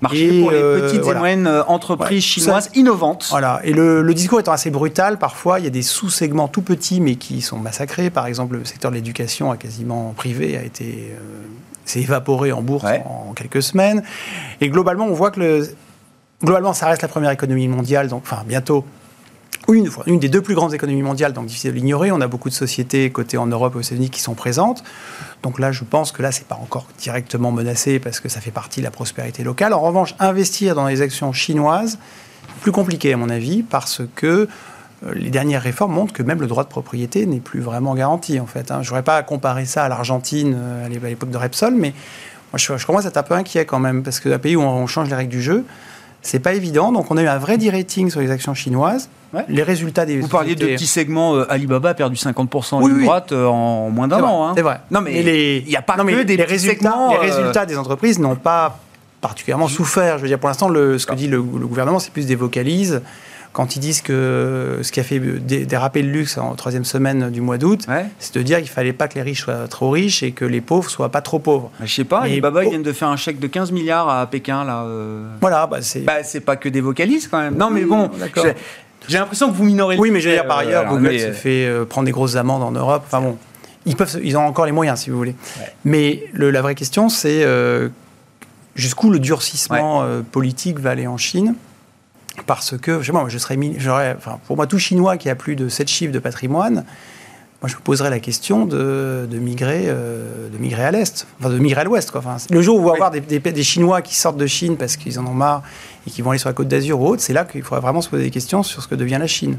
Marché pour les euh, petites et moyennes euh, entreprises chinoises innovantes. Voilà. Et le, le, discours étant assez brutal, parfois il y a des sous-segments tout petits mais qui sont massacrés. Par exemple, le secteur de l'éducation a quasiment privé, a été s'est évaporé en bourse en quelques semaines. Et globalement, on voit que le, globalement, ça reste la première économie mondiale, donc enfin bientôt. Une, une des deux plus grandes économies mondiales, donc difficile de l'ignorer. On a beaucoup de sociétés cotées en Europe et aux États-Unis qui sont présentes. Donc là, je pense que là, c'est pas encore directement menacé parce que ça fait partie de la prospérité locale. En revanche, investir dans les actions chinoises, plus compliqué à mon avis, parce que les dernières réformes montrent que même le droit de propriété n'est plus vraiment garanti, en fait. Hein. Je n'aurais pas à comparer ça à l'Argentine euh, à l'époque de Repsol, mais moi, je, commence à être un peu inquiet quand même, parce que un pays où on change les règles du jeu, c'est pas évident. Donc, on a eu un vrai de-rating sur les actions chinoises. Les résultats des. Vous parliez de petits segments. Euh, Alibaba a perdu 50% en oui, droite en moins d'un an. Hein. C'est vrai. Non, mais il n'y a pas que des résultats, les résultats des entreprises n'ont pas particulièrement souffert. Je veux dire, pour l'instant, ce que dit le, gouvernement, c'est plus des vocalises. Quand ils disent que ce qui a fait déraper le luxe en troisième semaine du mois d'août, c'est de dire qu'il fallait pas que les riches soient trop riches et que les pauvres soient pas trop pauvres. Je sais pas, les Baba ils viennent de faire un chèque de 15 milliards à Pékin là. Euh. Voilà, bah, c'est. Bah, c'est pas que des vocalises quand même. Non, mais bon, j'ai l'impression que vous minorez. Oui, mais je veux dire par ailleurs, Google se fait euh, prendre des grosses amendes en Europe. Enfin bon, ils peuvent, ils ont encore les moyens si vous voulez. Mais la vraie question, c'est euh, jusqu'où le durcissement euh, politique va aller en Chine? Parce que, je sais moi, je serais, enfin, pour moi, tout Chinois qui a plus de 7 chiffres de patrimoine, moi, je me poserais la question de, migrer, euh, de migrer à l'Est, enfin, de migrer à l'Ouest. Enfin, le jour où on va avoir des, des, Chinois qui sortent de Chine parce qu'ils en ont marre et qui vont aller sur la côte d'Azur ou autre, c'est là qu'il faudra vraiment se poser des questions sur ce que devient la Chine.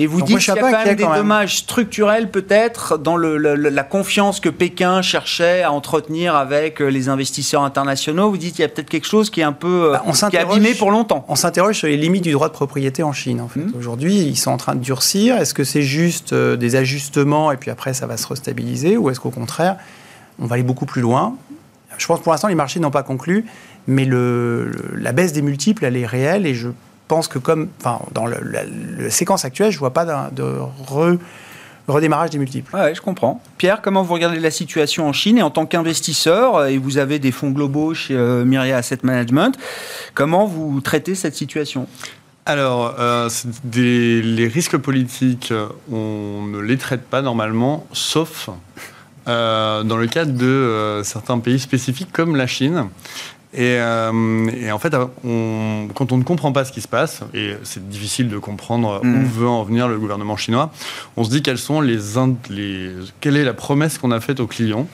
Et vous dites qu'il y a quand même des dommages structurels peut-être dans le, la confiance que Pékin cherchait à entretenir avec euh, les investisseurs internationaux. Vous dites qu'il y a peut-être quelque chose qui est un peu euh, bah, on qui est abîmé pour longtemps. On s'interroge sur les limites du droit de propriété en Chine. En fait. Mmh. Aujourd'hui, ils sont en train de durcir. Est-ce que c'est juste euh, des ajustements et puis après ça va se restabiliser ou est-ce qu'au contraire, on va aller beaucoup plus loin? Je pense pour l'instant, les marchés n'ont pas conclu, mais le, la baisse des multiples, elle est réelle et je pense que comme, enfin, dans la, séquence actuelle, je vois pas de, redémarrage des multiples. Ouais, je comprends. Pierre, comment vous regardez la situation en Chine et en tant qu'investisseur, euh, et vous avez des fonds globaux chez euh, Myria Asset Management, comment vous traitez cette situation? Alors, euh, les risques politiques, on ne les traite pas normalement, sauf dans le cadre de certains pays spécifiques comme la Chine. Euh, et, en fait, quand on ne comprend pas ce qui se passe, et c'est difficile de comprendre où mm. veut en venir le gouvernement chinois, on se dit quelles sont les, les quelle est la promesse qu'on a faite aux clients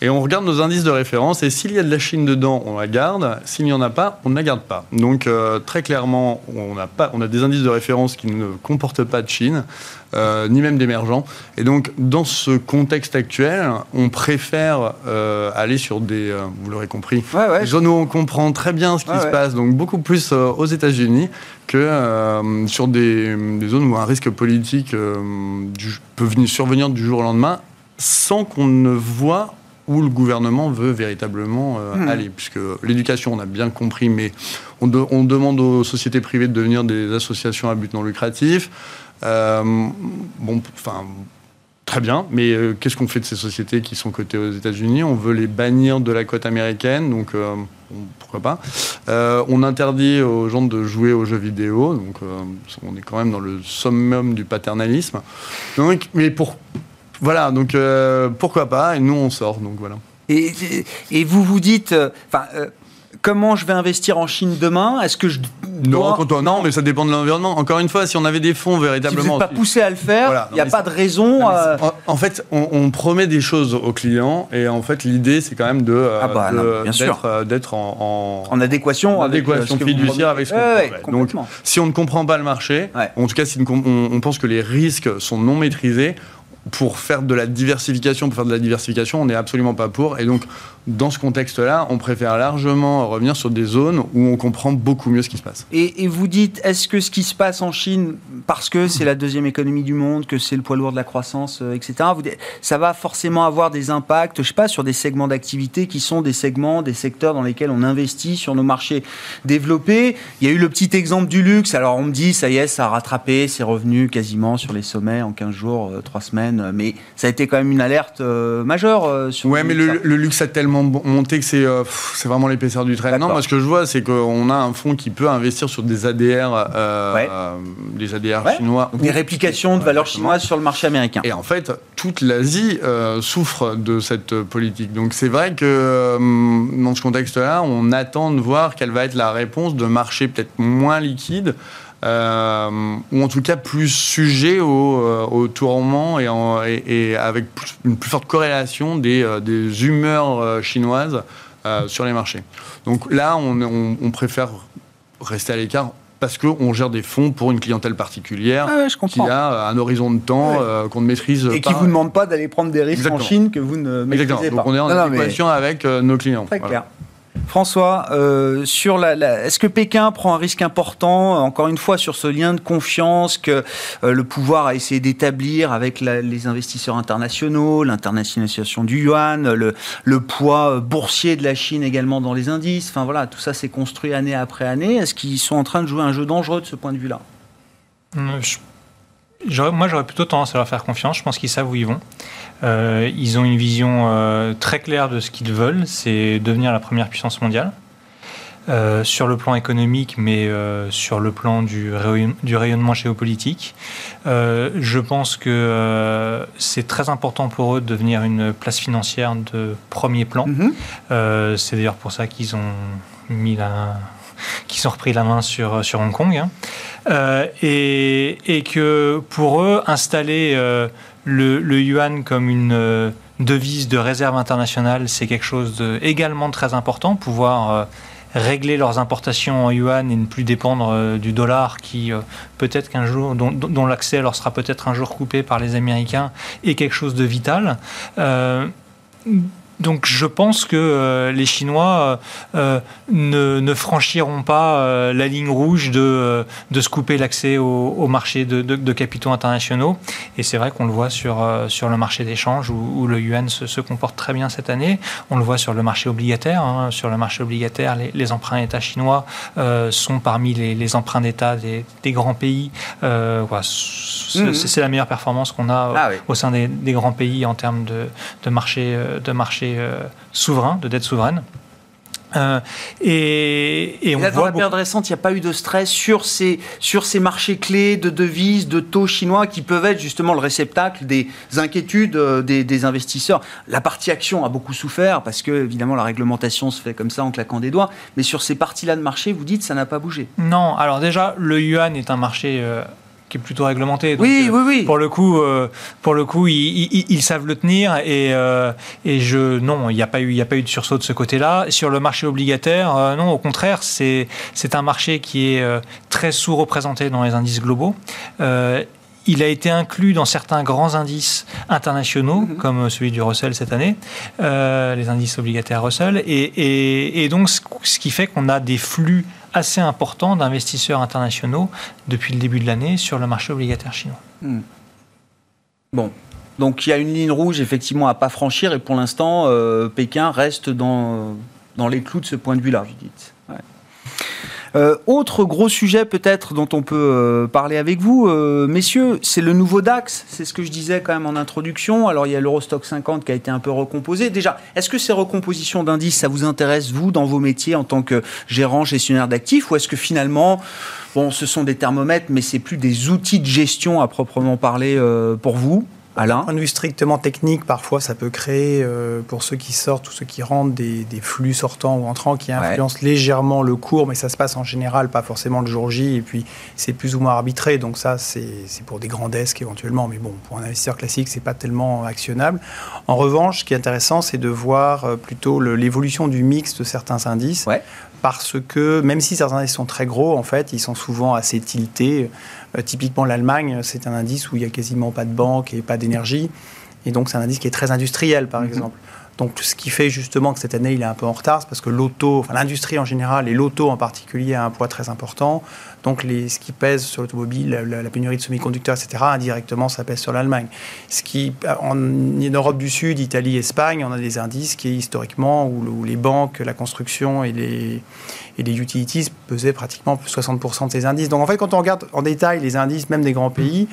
et on regarde nos indices de référence, et s'il y a de la Chine dedans, on la garde, s'il n'y en a pas, on ne la garde pas. Donc euh, très clairement, on a, pas, on a des indices de référence qui ne comportent pas de Chine, euh, ni même d'émergents. Et donc dans ce contexte actuel, on préfère euh, aller sur des, vous l'aurez compris, zones où on comprend très bien ce qui se passe, donc beaucoup plus aux États-Unis que sur des, des, zones où un risque politique peut venir, survenir du jour au lendemain sans qu'on ne voit où le gouvernement veut véritablement euh, hmm. aller. Puisque l'éducation, on a bien compris, mais on, demande aux sociétés privées de devenir des associations à but non lucratif. Euh, bon, enfin. Très bien, mais euh, qu'est-ce qu'on fait de ces sociétés qui sont cotées aux États-Unis? On veut les bannir de la cote américaine, donc pourquoi pas. on interdit aux gens de jouer aux jeux vidéo, donc on est quand même dans le summum du paternalisme. Donc, mais pour, voilà, donc euh, pourquoi pas Et nous, on sort, donc voilà. Et, et vous vous dites, euh, enfin, euh, comment je vais investir en Chine demain? Est-ce que je non, non, mais ça dépend de l'environnement. Encore une fois, si on avait des fonds véritablement, si vous n'êtes pas poussé à le faire, il n'y a pas de raison. En, fait, on, promet des choses aux clients, et en fait, l'idée, c'est quand même de ah bah, d'être en, en, adéquation, en adéquation avec fiduciaire avec ce qu'on Donc, si on ne comprend pas le marché, en tout cas, si on pense que les risques sont non maîtrisés, pour faire de la diversification, pour faire de la diversification, on n'est absolument pas pour. Et donc, dans ce contexte-là, on préfère largement revenir sur des zones où on comprend beaucoup mieux ce qui se passe. Et, vous dites, est-ce que ce qui se passe en Chine, parce que c'est la deuxième économie du monde, que c'est le poids lourd de la croissance, euh, etc., ça va forcément avoir des impacts, je sais pas, sur des segments d'activité qui sont des segments, des secteurs dans lesquels on investit sur nos marchés développés. Il y a eu le petit exemple du luxe. Alors on me dit, ça y est, ça a rattrapé, c'est revenu quasiment sur les sommets en 15 jours, 3 euh, Mais ça a été quand même une alerte euh, majeure. sur ouais, mais le, le luxe a tellement monter que c'est euh, c'est vraiment l'épaisseur du trait. Non, moi ce que je vois, c'est qu'on a un fonds qui peut investir sur des ADR, euh, des ADR chinois. des réplications de valeurs chinoises sur le marché américain. Et en fait, toute l'Asie euh, souffre de cette politique. Donc c'est vrai que dans ce contexte-là, on attend de voir quelle va être la réponse de marchés peut-être moins liquides. Euh, ou en tout cas plus sujet au, euh, au tourment et, et, avec une plus forte corrélation des, euh, des humeurs chinoises sur les marchés. Donc là, on, on, préfère rester à l'écart parce qu'on gère des fonds pour une clientèle particulière ah qui a un horizon de temps qu'on ne maîtrise pas. Et qui ne vous demande pas d'aller prendre des risques en Chine que vous ne maîtrisez Exactement. pas. Donc on est en adéquation avec nos clients. Très clair. François, euh, sur la, est-ce que Pékin prend un risque important, encore une fois, sur ce lien de confiance que euh, le pouvoir a essayé d'établir avec les investisseurs internationaux, l'internationalisation du yuan, le, le, poids boursier de la Chine également dans les indices? Enfin voilà, tout ça s'est construit année après année. Est-ce qu'ils sont en train de jouer un jeu dangereux de ce point de vue-là? Moi, j'aurais plutôt tendance à leur faire confiance. Je pense qu'ils savent où ils vont. Euh, ils ont une vision euh, très claire de ce qu'ils veulent, c'est devenir la première puissance mondiale. Euh, sur le plan économique, mais sur le plan du, du rayonnement géopolitique. je pense que c'est très important pour eux de devenir une place financière de premier plan. Mm-hmm. c'est d'ailleurs pour ça qu'ils ont mis la, qui sont repris la main sur, sur Hong Kong. Hein. Euh, et, et, que pour eux, installer euh, le, yuan comme une euh, devise de réserve internationale, c'est quelque chose de, également très important. Pouvoir régler leurs importations en yuan et ne plus dépendre du dollar qui peut-être qu'un jour dont l'accès leur sera peut-être un jour coupé par les Américains est quelque chose de vital. Donc je pense que euh, les Chinois euh, euh, ne, franchiront pas la ligne rouge de, de se couper l'accès au, marché de, capitaux internationaux. Et c'est vrai qu'on le voit sur, sur le marché d'échange où, le yuan se, comporte très bien cette année. On le voit sur le marché obligataire. Hein. Sur le marché obligataire, les, emprunts d'État chinois sont parmi les, emprunts d'État des, grands pays. Mmh. C'est la meilleure performance qu'on a ah au sein des, grands pays en termes de, de marché, de marché euh, souverain, de dette souveraine. Euh, et, on là, dans la période récente, il n'y a pas eu de stress sur ces, sur ces marchés clés de devises, de taux chinois qui peuvent être justement le réceptacle des inquiétudes euh, des, investisseurs. La partie action a beaucoup souffert parce que, évidemment, la réglementation se fait comme ça en claquant des doigts. Mais sur ces parties-là de marché, vous dites ça n'a pas bougé. Non, alors déjà, le yuan est un marché qui est plutôt réglementé. oui, oui, oui. Pour le coup, euh, pour le coup, ils, savent le tenir et, euh, et je non, il n'y a pas eu, il y a pas eu de sursaut de ce côté-là. Sur le marché obligataire, euh, non, au contraire, c'est c'est un marché qui est très sous-représenté dans les indices globaux. il a été inclus dans certains grands indices internationaux, mm-hmm. comme celui du Russell cette année, les indices obligataires Russell, et, et, et donc ce qui fait qu'on a des flux assez important d'investisseurs internationaux depuis le début de l'année sur le marché obligataire chinois. Hmm. Bon, donc il y a une ligne rouge effectivement à pas franchir et pour l'instant euh, Pékin reste dans, dans les clous de ce point de vue-là, vous dites. Euh, autre gros sujet peut-être dont on peut euh, parler avec vous, euh, messieurs, c'est le nouveau DAX. C'est ce que je disais quand même en introduction. Alors il y a l'Eurostock 50 qui a été un peu recomposé. Déjà, est-ce que ces recompositions d'indices, ça vous intéresse vous dans vos métiers en tant que gérant, gestionnaire d'actifs, ou est-ce que finalement, bon, ce sont des thermomètres, mais c'est plus des outils de gestion à proprement parler pour vous? Alain Point de vue strictement technique, parfois ça peut créer, euh, pour ceux qui sortent ou ceux qui rentrent, des, flux sortants ou entrants qui influencent légèrement le cours, mais ça se passe en général, pas forcément le jour J, et puis c'est plus ou moins arbitré, donc ça c'est pour des grands desks éventuellement, mais bon, pour un investisseur classique, c'est pas tellement actionnable. En revanche, ce qui est intéressant, c'est de voir euh, plutôt l'évolution du mix de certains indices. Parce que même si certains indices sont très gros, en fait, ils sont souvent assez tiltés. Euh, typiquement, l'Allemagne, c'est un indice où il n'y a quasiment pas de banque et pas d'énergie. Et donc, c'est un indice qui est très industriel, par mhm. exemple. Donc, ce qui fait justement que cette année, il est un peu en retard, c'est parce que l'auto, enfin l'industrie en général et l'auto en particulier a un poids très important. Donc, les, ce qui pèse sur l'automobile, la, pénurie de semi-conducteurs, etc., indirectement, ça pèse sur l'Allemagne. Ce qui, en, Europe du Sud, Italie, Espagne, on a des indices qui, historiquement, où, les banques, la construction et les, et les utilities pesaient pratiquement plus 60% de ces indices. Donc, en fait, quand on regarde en détail les indices, même des grands pays,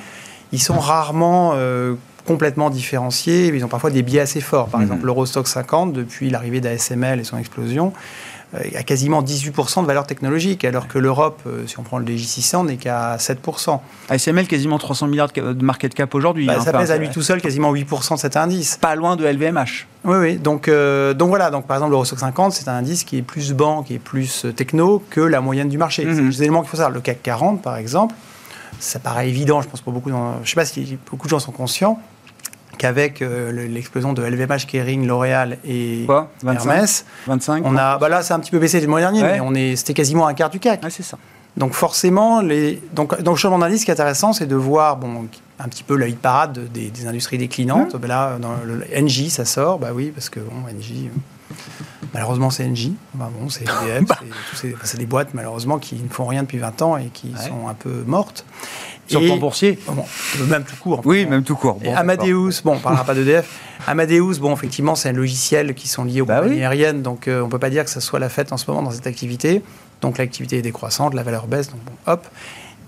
ils sont rarement euh, complètement différenciés. Ils ont parfois des biais assez forts. Par mhm. exemple, l'Eurostock 50, depuis l'arrivée d'ASML et son explosion, euh, a quasiment 18% de valeur technologique, alors que l'Europe, euh, si on prend le DJ600, n'est qu'à 7%. ASML, quasiment 300 milliards de market cap aujourd'hui. Bah, hein, ça pèse à lui tout seul quasiment 8% de cet indice. Pas loin de LVMH. Oui, oui. Donc, euh, donc voilà, donc, par exemple, l'Eurostock 50, c'est un indice qui est plus banque et plus techno que la moyenne du marché. C'est mhm. des éléments qu'il faut savoir. Le CAC 40, par exemple, ça paraît évident, je pense pour beaucoup, je ne sais pas si beaucoup de gens sont conscients, qu'avec euh, l'explosion de LVMH, Kering, L'Oréal et Quoi 25, Hermès, 25, on a, bah là c'est un petit peu baissé le mois dernier, mais on est, c'était quasiment un quart du CAC. c'est ça. Donc forcément, les, donc, donc le changement d'indice, ce qui est intéressant, c'est de voir bon, un petit peu la hit parade des, des industries déclinantes. Mmh. Là, dans le NJ, ça sort, bah oui, parce que bon, NJ, Malheureusement, c'est NJ. bon, c'est EDF. c'est des boîtes, malheureusement, qui ne font rien depuis 20 ans et qui sont un peu mortes. Sur le plan boursier Même tout court. Oui, même tout court. Amadeus, bon, on ne parlera pas d'EDF. Amadeus, bon, effectivement, c'est un logiciel qui sont liés aux bah compagnies aériennes, donc euh, on ne peut pas dire que ça soit la fête en ce moment dans cette activité. Donc l'activité est décroissante, la valeur baisse, donc bon, hop.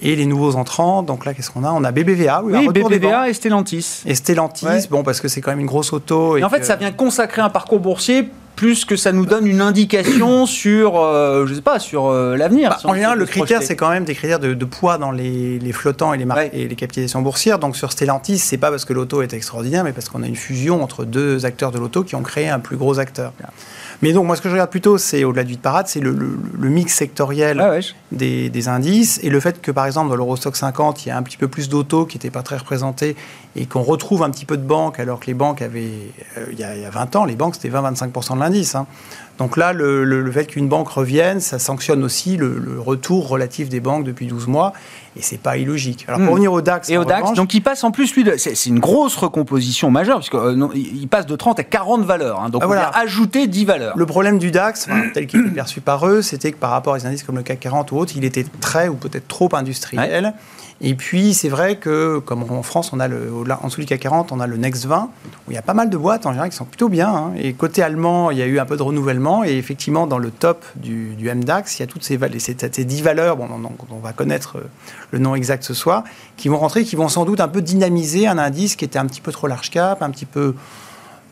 Et les nouveaux entrants, donc là, qu'est-ce qu'on a? On a BBVA. Oui, BBVA et Stellantis. Et Stellantis, bon, parce que c'est quand même une grosse auto. Et, en fait, ça vient consacrer un parcours boursier plus que ça nous donne une indication sur, euh, je sais pas, sur euh, l'avenir. Bah, en général, le critère, c'est quand même des critères de, poids dans les, flottants et les, et les capitalisations boursières. Donc sur Stellantis, c'est pas parce que l'auto est extraordinaire, mais parce qu'on a une fusion entre deux acteurs de l'auto qui ont créé un plus gros acteur. Mais donc, moi, ce que je regarde plutôt, c'est au-delà du de parade, c'est le, mix sectoriel ah des, indices et le fait que, par exemple, dans l'Eurostock 50, il y a un petit peu plus d'autos qui n'étaient pas très représentés et qu'on retrouve un petit peu de banques, alors que les banques avaient, euh, il, y a, il, y a, 20 ans, les banques, c'était 20-25% de l'indice. Hein. Donc là, le, fait qu'une banque revienne, ça sanctionne aussi le, retour relatif des banques depuis 12 mois, et c'est pas illogique. Alors pour hmm. revenir au DAX, et au DAX, donc il passe en plus lui, c'est une grosse recomposition majeure puisque euh, il passe de 30 à 40 valeurs. Hein. donc ah, on voilà. a ajouté 10 valeurs. Le problème du DAX, tel qu'il est perçu par eux, c'était que par rapport à des indices comme le CAC 40 ou autres, il était très ou peut-être trop industriel. Et puis, c'est vrai que, comme en France, on a le, en dessous du CAC 40, on a le Next 20, où il y a pas mal de boîtes en général qui sont plutôt bien. Hein. Et côté allemand, il y a eu un peu de renouvellement. Et effectivement, dans le top du, MDAX, il y a toutes ces, ces, ces 10 valeurs, bon, on, on, va connaître euh, le nom exact ce soir, qui vont rentrer, qui vont sans doute un peu dynamiser un indice qui était un petit peu trop large cap, un petit peu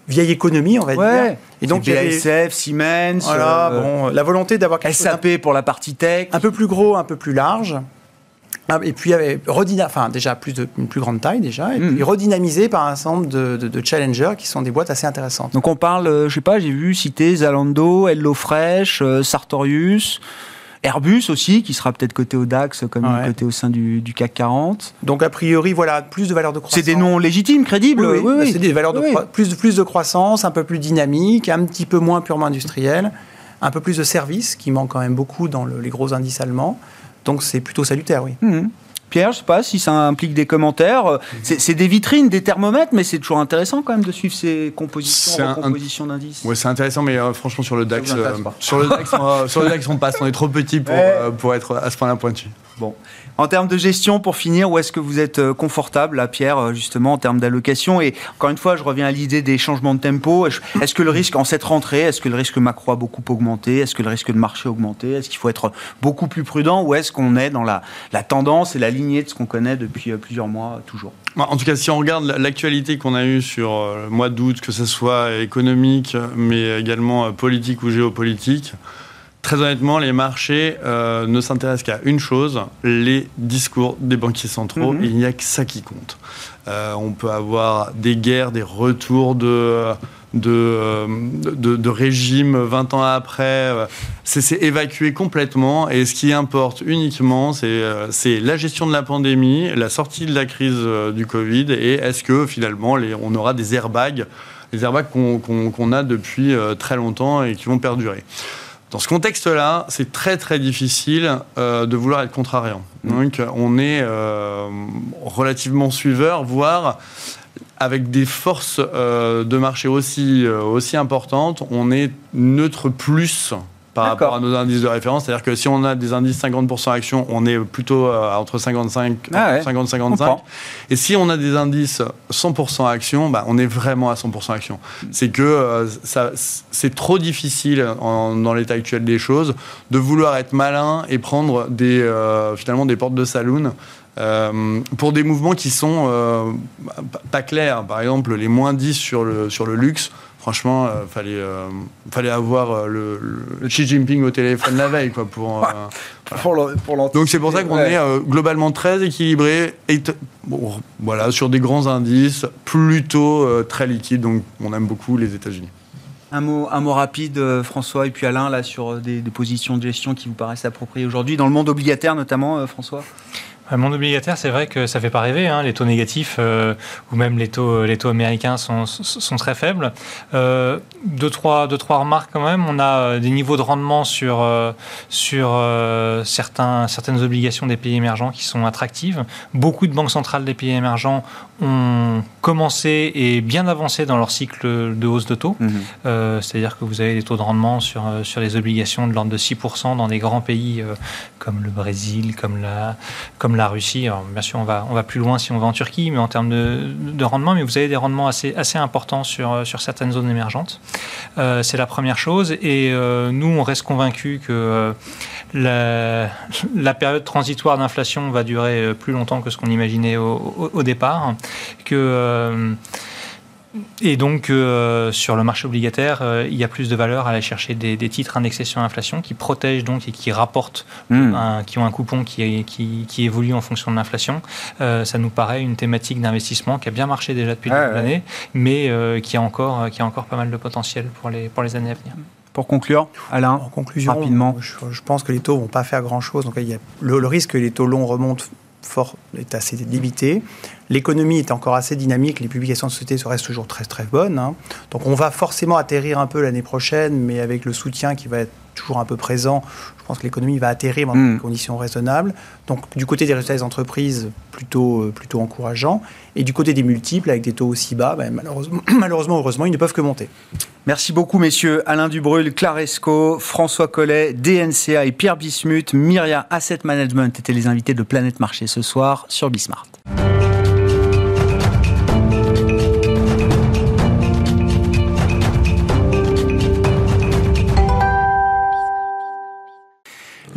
vieille économie, on va dire. Et donc BASF, Siemens, voilà, euh, bon, la volonté d'avoir SAP pour la partie tech, un peu plus gros, un peu plus large. Ah, et puis enfin déjà plus de, une plus grande taille déjà, et puis hmm. redynamisé par un ensemble de, de, challengers qui sont des boîtes assez intéressantes. Donc on parle, euh, je sais pas, j'ai vu citer Zalando, HelloFresh, euh, Sartorius. Airbus aussi, qui sera peut-être côté au DAX comme côté au sein du, CAC 40. Donc a priori, voilà, plus de valeurs de croissance. C'est des noms légitimes, crédibles. Oui, oui. c'est des valeurs de plus, plus de croissance, un peu plus dynamique, un petit peu moins purement industriel, un peu plus de services, qui manque quand même beaucoup dans les gros indices allemands. Donc c'est plutôt salutaire, oui. Mmh. Pierre, je ne sais pas si ça implique des commentaires. C'est des vitrines, des thermomètres, mais c'est toujours intéressant quand même de suivre ces compositions, compositions d'indices. Oui, c'est intéressant, mais euh, franchement sur le DAX, euh, sur le DAX, on, sur le DAX, on passe. On est trop petit pour, euh, pour être à ce point-là pointu. Bon. En termes de gestion, pour finir, où est-ce que vous êtes euh, confortable, là, Pierre, euh, justement, en termes d'allocation Et encore une fois, je reviens à l'idée des changements de tempo. Est-ce que le risque, en cette rentrée, est-ce que le risque macro a beaucoup augmenté? Est-ce que le risque de marché a augmenté? Est-ce qu'il faut être beaucoup plus prudent Ou est-ce qu'on est dans la, la, tendance et la lignée de ce qu'on connaît depuis euh, plusieurs mois, toujours? Bah, en tout cas, si on regarde l'actualité qu'on a eue sur le mois d'août, que ce soit économique, mais également politique ou géopolitique, Très honnêtement, les marchés euh, ne s'intéressent qu'à une chose, les discours des banquiers centraux. Mhm. il n'y a que ça qui compte. Euh, on peut avoir des guerres, des retours de, de, de, régime 20 ans après. C'est évacué complètement. Et ce qui importe uniquement, c'est la gestion de la pandémie, la sortie de la crise euh, du Covid et est-ce que finalement les, on aura des airbags, les airbags qu'on a depuis très longtemps et qui vont perdurer? Dans ce contexte-là, c'est très très difficile euh, de vouloir être contrariant. Mm. Donc on est euh, relativement suiveur, voire avec des forces euh, de marché aussi, aussi importantes, on est neutre plus par rapport à nos indices de référence. C'est-à-dire que si on a des indices 50% actions, on est plutôt euh, entre 55 ah 50-55. Et si on a des indices 100% actions, bah, on est vraiment à 100% actions. C'est que euh, ça, c'est trop difficile dans l'état actuel des choses de vouloir être malin et prendre des, euh, finalement des portes de saloon. pour des mouvements qui sont pas clairs. Par exemple, les moins 10 sur le, sur le luxe, franchement, il euh, fallait, euh, fallait avoir euh, le, Xi Jinping au téléphone la veille, quoi, pour. pour Donc c'est pour ça qu'on est globalement très équilibré et voilà sur des grands indices, plutôt très liquides. Donc on aime beaucoup les États-Unis. Un mot, un mot rapide, François, et puis Alain, là, sur des, des positions de gestion qui vous paraissent appropriées aujourd'hui, dans le monde obligataire notamment, François? Monde obligataire, c'est vrai que ça fait pas rêver. Hein. Les taux négatifs euh, ou même les taux, les taux américains sont, très faibles. Euh, deux, trois, remarques quand même. On a euh, des niveaux de rendement sur, euh, certaines obligations des pays émergents qui sont attractives. Beaucoup de banques centrales des pays émergents ont commencé et bien avancé dans leur cycle de hausse de taux. Mhm. Euh, c'est-à-dire que vous avez des taux de rendement sur, euh, sur les obligations de l'ordre de 6% dans des grands pays euh, comme le Brésil, comme la, comme la Russie. Alors, bien sûr, on va, on va plus loin si on va en Turquie, mais en termes de, de rendement, mais vous avez des rendements assez, assez importants sur, sur certaines zones émergentes. C'est la première chose. Et nous, on reste convaincus que la, la, période transitoire d'inflation va durer plus longtemps que ce qu'on imaginait au, au départ que euh, et donc, euh, sur le marché obligataire, euh, il y a plus de valeur à aller chercher des, titres indexés sur l'inflation qui protègent donc et qui rapportent, hmm. qui ont un coupon qui, qui, évolue en fonction de l'inflation. ça nous paraît une thématique d'investissement qui a bien marché déjà depuis ouais, l'année, mais qui, a encore, qui a encore pas mal de potentiel pour les, pour les années à venir. Pour conclure, Alain, en conclusion, rapidement. Je, pense que les taux ne vont pas faire grand-chose. Donc, il y a le, le risque que les taux longs remontent est assez limité. L'économie est encore assez dynamique, les publications de société restent toujours très très bonnes. Hein. Donc on va forcément atterrir un peu l'année prochaine, mais avec le soutien qui va être toujours un peu présent, pense que l'économie va atterrir dans des hmm. conditions raisonnables. Donc du côté des résultats des entreprises, plutôt, euh, plutôt encourageant. Et du côté des multiples, avec des taux aussi bas, ben, malheureusement, malheureusement, heureusement, ils ne peuvent que monter. Merci beaucoup, messieurs. Alain Dubrul, Claresco, François Collet, DNCA et Pierre Bismuth. Myria Asset Management étaient les invités de Planète Marché ce soir sur Bismart.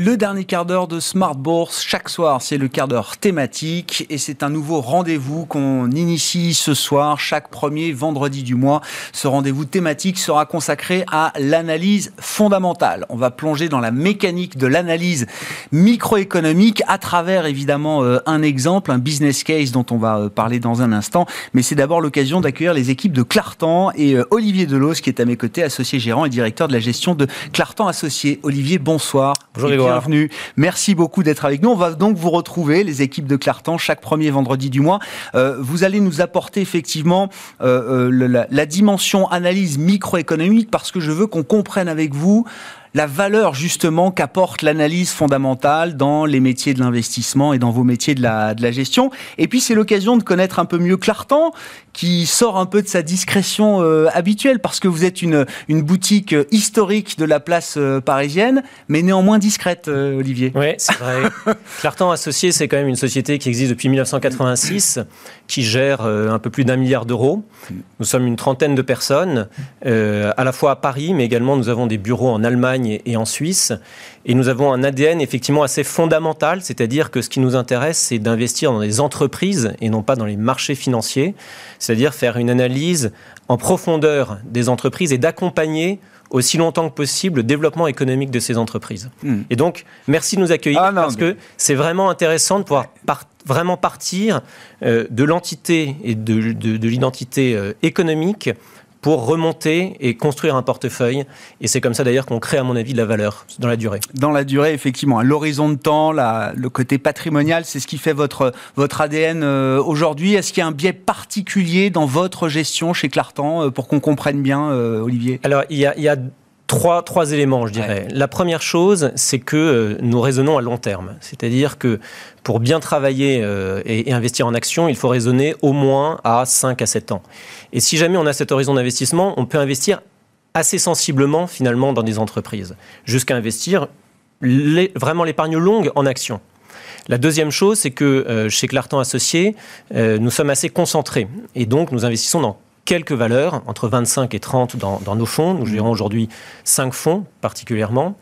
Le dernier quart d'heure de Smart Bourse, chaque soir, c'est le quart d'heure thématique et c'est un nouveau rendez-vous qu'on initie ce soir, chaque premier vendredi du mois. Ce rendez-vous thématique sera consacré à l'analyse fondamentale. On va plonger dans la mécanique de l'analyse microéconomique à travers évidemment euh, un exemple, un business case dont on va euh, parler dans un instant. Mais c'est d'abord l'occasion d'accueillir les équipes de Clartan et euh, Olivier Delos qui est à mes côtés, associé gérant et directeur de la gestion de Clartan Associés. Olivier, bonsoir. Bonjour bienvenue. Merci beaucoup d'être avec nous. On va donc vous retrouver, les équipes de Clartan, chaque premier vendredi du mois. Euh, vous allez nous apporter effectivement euh, euh, la, la, dimension analyse microéconomique parce que je veux qu'on comprenne avec vous la valeur justement qu'apporte l'analyse fondamentale dans les métiers de l'investissement et dans vos métiers de la, de la gestion. Et puis c'est l'occasion de connaître un peu mieux Clartan, qui sort un peu de sa discrétion euh, habituelle, parce que vous êtes une, une boutique historique de la place euh, parisienne, mais néanmoins discrète, euh, Olivier. Oui, c'est vrai. Clartan Associé, c'est quand même une société qui existe depuis 1986, qui gère un peu plus d'un milliard d'euros. Nous sommes une trentaine de personnes, à la fois à Paris, mais également nous avons des bureaux en Allemagne, et en Suisse. Et nous avons un ADN effectivement assez fondamental, c'est-à-dire que ce qui nous intéresse, c'est d'investir dans des entreprises et non pas dans les marchés financiers, c'est-à-dire faire une analyse en profondeur des entreprises et d'accompagner aussi longtemps que possible le développement économique de ces entreprises. Hmm. Et donc, merci de nous accueillir ah parce que c'est vraiment intéressant de pouvoir vraiment partir euh, de l'entité et de, de l'identité euh, économique pour remonter et construire un portefeuille. Et c'est comme ça d'ailleurs qu'on crée, à mon avis, de la valeur dans la durée. Dans la durée, effectivement. L'horizon de temps, la, le côté patrimonial, c'est ce qui fait votre, votre ADN euh, aujourd'hui. Est-ce qu'il y a un biais particulier dans votre gestion chez Clartan euh, pour qu'on comprenne bien, euh, Olivier? Alors, il y a, il y a Trois, trois éléments, je dirais. La première chose, c'est que nous raisonnons à long terme. C'est-à-dire que pour bien travailler et, et, investir en action, il faut raisonner au moins à 5 à 7 ans. Et si jamais on a cet horizon d'investissement, on peut investir assez sensiblement finalement dans des entreprises, jusqu'à investir vraiment l'épargne longue en actions. La deuxième chose, c'est que euh, chez Clartan Associés, euh, nous sommes assez concentrés et donc nous investissons dans quelques valeurs, entre 25 et 30 dans, dans nos fonds. Nous gérons aujourd'hui 5 fonds particulièrement.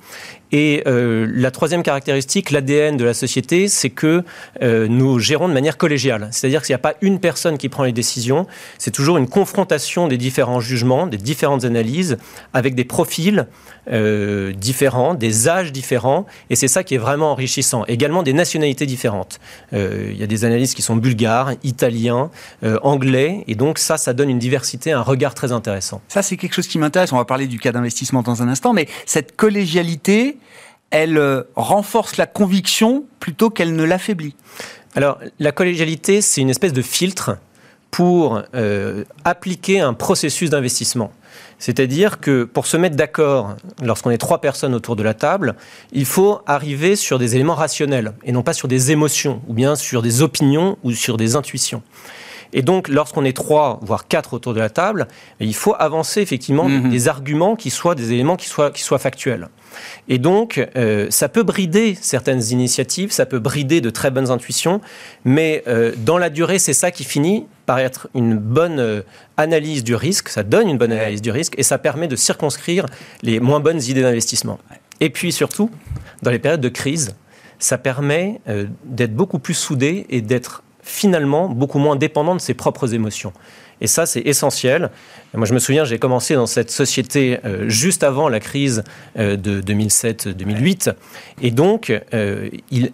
Et euh, la troisième caractéristique, l'ADN de la société, c'est que euh, nous gérons de manière collégiale. C'est-à-dire qu'il n'y a pas une personne qui prend les décisions, c'est toujours une confrontation des différents jugements, des différentes analyses, avec des profils euh, différents, des âges différents, et c'est ça qui est vraiment enrichissant. Également des nationalités différentes. Il y a des analyses qui sont bulgares, italiens, anglais, et donc ça, ça donne une diversité, un regard très intéressant. Ça, c'est quelque chose qui m'intéresse. On va parler du cas d'investissement dans un instant, mais cette collégialité, elle euh, renforce la conviction plutôt qu'elle ne l'affaiblit. Alors, la collégialité, c'est une espèce de filtre pour euh, appliquer un processus d'investissement. C'est-à-dire que pour se mettre d'accord, lorsqu'on est trois personnes autour de la table, il faut arriver sur des éléments rationnels et non pas sur des émotions ou bien sur des opinions ou sur des intuitions. Et donc, lorsqu'on est trois, voire quatre autour de la table, il faut avancer effectivement mhm. des arguments qui soient des éléments qui soient, qui soient factuels. Et donc, euh, ça peut brider certaines initiatives, ça peut brider de très bonnes intuitions, mais euh, dans la durée, c'est ça qui finit par être une bonne euh, analyse du risque, ça donne une bonne analyse du risque et ça permet de circonscrire les moins bonnes idées d'investissement. Et puis surtout, dans les périodes de crise, ça permet d'être beaucoup plus soudé et d'être finalement beaucoup moins dépendant de ses propres émotions. Et ça, c'est essentiel. Moi, je me souviens, j'ai commencé dans cette société euh, juste avant la crise euh, de 2007-2008. Et donc, euh,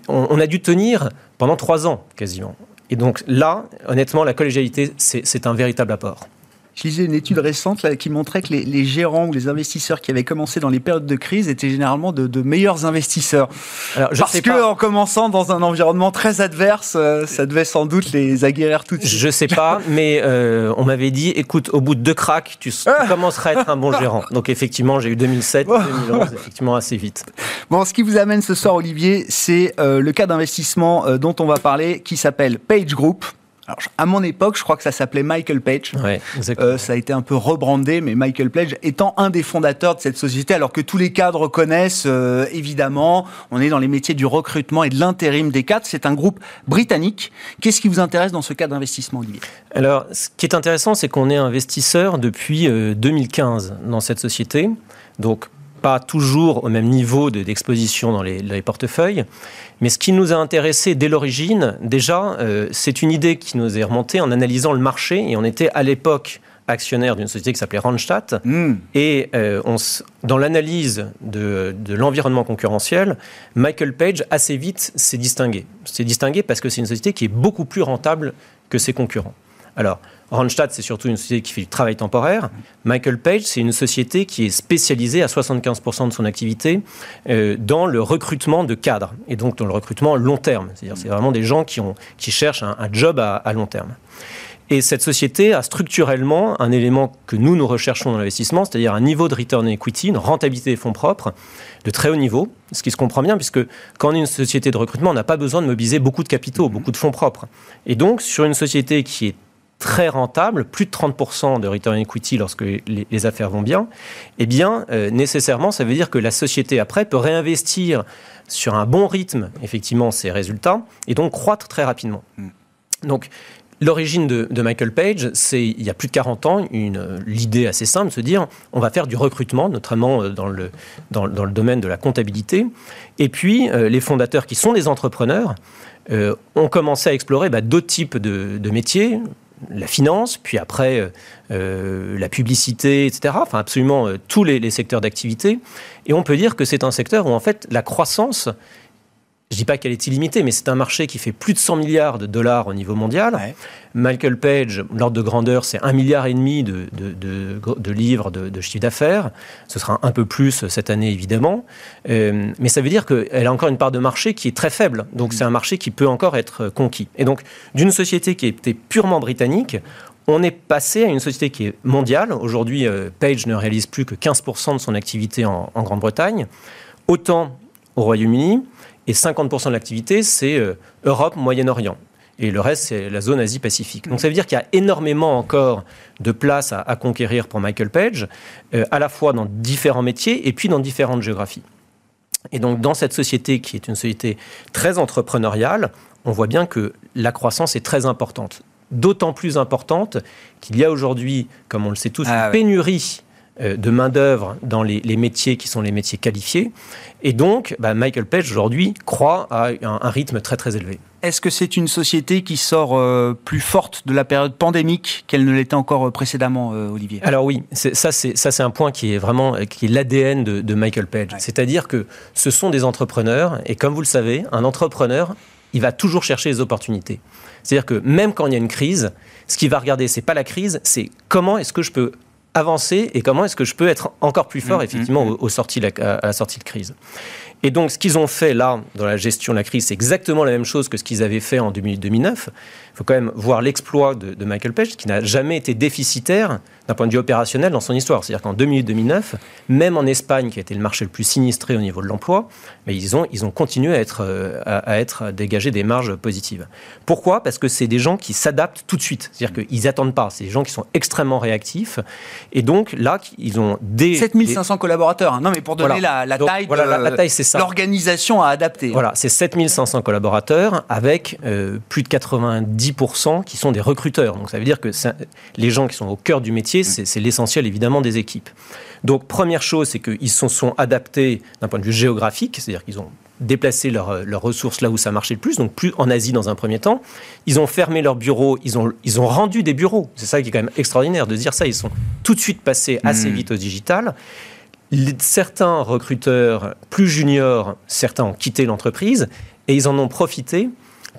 on, a dû tenir pendant trois ans, quasiment. Et donc là, honnêtement, la collégialité, c'est un véritable apport. Je lisais une étude récente qui montrait que les, gérants ou les investisseurs qui avaient commencé dans les périodes de crise étaient généralement de, meilleurs investisseurs. Alors, je Parce que en commençant dans un environnement très adverse, euh, ça devait sans doute les aguerrir tout de suite. Je sais pas, mais euh, on m'avait dit, écoute, au bout de deux cracks, tu, commenceras à être un bon gérant. Donc effectivement, j'ai eu 2007, 2011, effectivement assez vite. Bon, ce qui vous amène ce soir, Olivier, c'est euh, le cas d'investissement dont on va parler, qui s'appelle Page Group. Alors, à mon époque, je crois que ça s'appelait Michael Page. Ouais, euh, ça a été un peu rebrandé, mais Michael Page étant un des fondateurs de cette société, alors que tous les cadres connaissent, euh, évidemment, on est dans les métiers du recrutement et de l'intérim des cadres. C'est un groupe britannique. Qu'est-ce qui vous intéresse dans ce cas d'investissement, Olivier? Alors, ce qui est intéressant, c'est qu'on est investisseur depuis 2015 euh, dans cette société. Donc, pas toujours au même niveau d'exposition dans les, portefeuilles. Mais ce qui nous a intéressé dès l'origine, déjà, euh, c'est une idée qui nous est remontée en analysant le marché. Et on était à l'époque actionnaire d'une société qui s'appelait Randstad. Hmm. Et euh, on, dans l'analyse de, de l'environnement concurrentiel, Michael Page assez vite s'est distingué. S'est distingué parce que c'est une société qui est beaucoup plus rentable que ses concurrents. Alors, Randstad, c'est surtout une société qui fait du travail temporaire. Michael Page, c'est une société qui est spécialisée à 75% de son activité euh, dans le recrutement de cadres et donc dans le recrutement long terme. C'est-à-dire, c'est vraiment des gens qui, ont, qui cherchent un, job à, long terme. Et cette société a structurellement un élément que nous, nous recherchons dans l'investissement, c'est-à-dire un niveau de return equity, une rentabilité des fonds propres de très haut niveau, ce qui se comprend bien, puisque quand on est une société de recrutement, on n'a pas besoin de mobiliser beaucoup de capitaux, beaucoup de fonds propres. Et donc, sur une société qui est très rentable, plus de 30% de return equity lorsque les, affaires vont bien, eh bien, euh, nécessairement, ça veut dire que la société, après, peut réinvestir sur un bon rythme, effectivement, ses résultats, et donc croître très rapidement. Hmm. Donc, L'origine de, Michael Page, c'est il y a plus de 40 ans, l'idée assez simple de se dire on va faire du recrutement, notamment euh, dans le, dans, le domaine de la comptabilité. Et puis, euh, les fondateurs qui sont des entrepreneurs ont commencé à explorer bah, d'autres types de, de, métiers, la finance, puis après euh, euh, la publicité, etc. Enfin, absolument euh, tous les, secteurs d'activité. Et on peut dire que c'est un secteur où, en fait, la croissance je ne dis pas qu'elle est illimitée, mais c'est un marché qui fait plus de 100 milliards de dollars au niveau mondial. Michael Page, l'ordre de grandeur, c'est un milliard et demi de, de, livres de, chiffre d'affaires. Ce sera un peu plus cette année, évidemment. Euh, mais ça veut dire qu'elle a encore une part de marché qui est très faible. Donc c'est un marché qui peut encore être conquis. Et donc, d'une société qui était purement britannique, on est passé à une société qui est mondiale. Aujourd'hui, euh, Page ne réalise plus que 15% de son activité en, en Grande-Bretagne. Autant au Royaume-Uni, et 50% de l'activité, c'est euh, Europe, Moyen-Orient. Et le reste, c'est la zone Asie-Pacifique. Donc ça veut dire qu'il y a énormément encore de place à, conquérir pour Michael Page, euh, à la fois dans différents métiers et puis dans différentes géographies. Et donc dans cette société qui est une société très entrepreneuriale, on voit bien que la croissance est très importante. D'autant plus importante qu'il y a aujourd'hui, comme on le sait tous, ah une pénurie de main-d'œuvre dans les, métiers qui sont les métiers qualifiés. Et donc, bah, Michael Page, aujourd'hui, croit à un, rythme très très élevé. Est-ce que c'est une société qui sort euh, plus forte de la période pandémique qu'elle ne l'était encore euh, précédemment, Olivier? Alors oui, ça c'est un point qui est vraiment qui est l'ADN de, Michael Page. C'est-à-dire que ce sont des entrepreneurs, et comme vous le savez, un entrepreneur, il va toujours chercher les opportunités. C'est-à-dire que même quand il y a une crise, ce qu'il va regarder, c'est pas la crise, c'est comment est-ce que je peux avancer et comment est-ce que je peux être encore plus fort, mmh, effectivement, mmh, au, sorties, à la sortie de crise. Et donc, ce qu'ils ont fait là, dans la gestion de la crise, c'est exactement la même chose que ce qu'ils avaient fait en 2009. Il faut quand même voir l'exploit de, de, Michael Page, qui n'a jamais été déficitaire d'un point de vue opérationnel dans son histoire. C'est-à-dire qu'en 2008-2009, même en Espagne, qui a été le marché le plus sinistré au niveau de l'emploi, mais ils ont, ils ont continué à être, euh, à, être dégagés des marges positives. Pourquoi? Parce que c'est des gens qui s'adaptent tout de suite. C'est-à-dire qu'ils n'attendent pas. C'est des gens qui sont extrêmement réactifs. Et donc là, ils ont des... 7500 collaborateurs. Hein. Non, mais pour donner la, taille voilà, la, taille, c'est ça. L'organisation à adapter. Voilà, c'est 7500 collaborateurs avec euh, plus de 90% qui sont des recruteurs. Donc ça veut dire que les gens qui sont au cœur du métier c'est l'essentiel évidemment des équipes. Donc première chose, c'est qu'ils se sont adaptés d'un point de vue géographique, c'est-à-dire qu'ils ont déplacé leurs ressources là où ça marchait le plus, donc plus en Asie dans un premier temps. Ils ont fermé leurs bureaux, ils ont, ils ont rendu des bureaux. C'est ça qui est quand même extraordinaire de dire ça. Ils sont tout de suite passés assez hmm. vite au digital. certains recruteurs plus juniors, certains ont quitté l'entreprise et ils en ont profité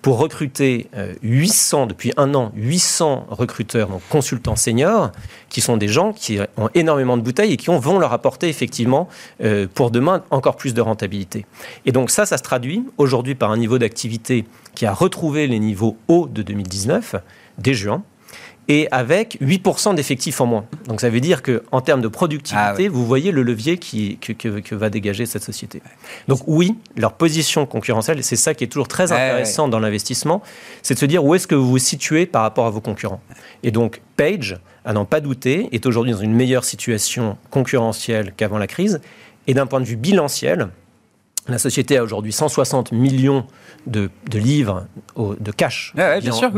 pour recruter 800, euh, depuis un an, 800 recruteurs, donc consultants seniors, qui sont des gens qui ont énormément de bouteilles et qui vont leur apporter effectivement euh, pour demain encore plus de rentabilité. Et donc ça, ça se traduit aujourd'hui par un niveau d'activité qui a retrouvé les niveaux hauts de 2019 dès juin et avec 8% d'effectifs en moins. Donc ça veut dire qu'en termes de productivité, ah vous voyez le levier qui, que, va dégager cette société. Donc oui, leur position concurrentielle, c'est ça qui est toujours très intéressant dans l'investissement, c'est de se dire où est-ce que vous vous situez par rapport à vos concurrents. Et donc Page, à n'en pas douter, est aujourd'hui dans une meilleure situation concurrentielle qu'avant la crise. Et d'un point de vue bilanciel, la société a aujourd'hui 160 millions de, livres de cash. bien sûr,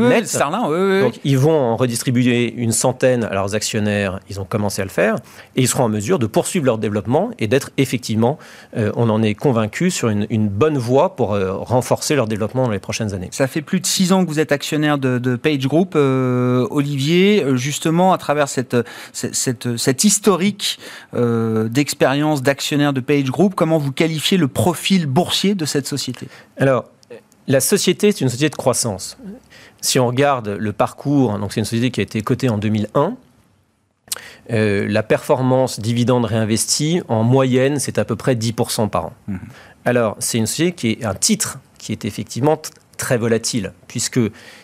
Donc ils vont en redistribuer une centaine à leurs actionnaires, ils ont commencé à le faire, et ils seront en mesure de poursuivre leur développement et d'être effectivement, euh, on en est convaincu, sur une, bonne voie pour euh, renforcer leur développement dans les prochaines années. Ça fait plus de six ans que vous êtes actionnaire de, Page Group. Euh, Olivier, justement, à travers cette, cette, cette historique d'expérience d'actionnaire de Page Group, comment vous qualifiez le profil profil boursier de cette société Alors, la société, c'est une société de croissance. Si on regarde le parcours, donc c'est une société qui a été cotée en 2001. Euh, la performance dividende réinvesti, en moyenne, c'est à peu près 10% par an. Mmh. Alors, c'est une société qui est un titre qui est effectivement très volatile, puisque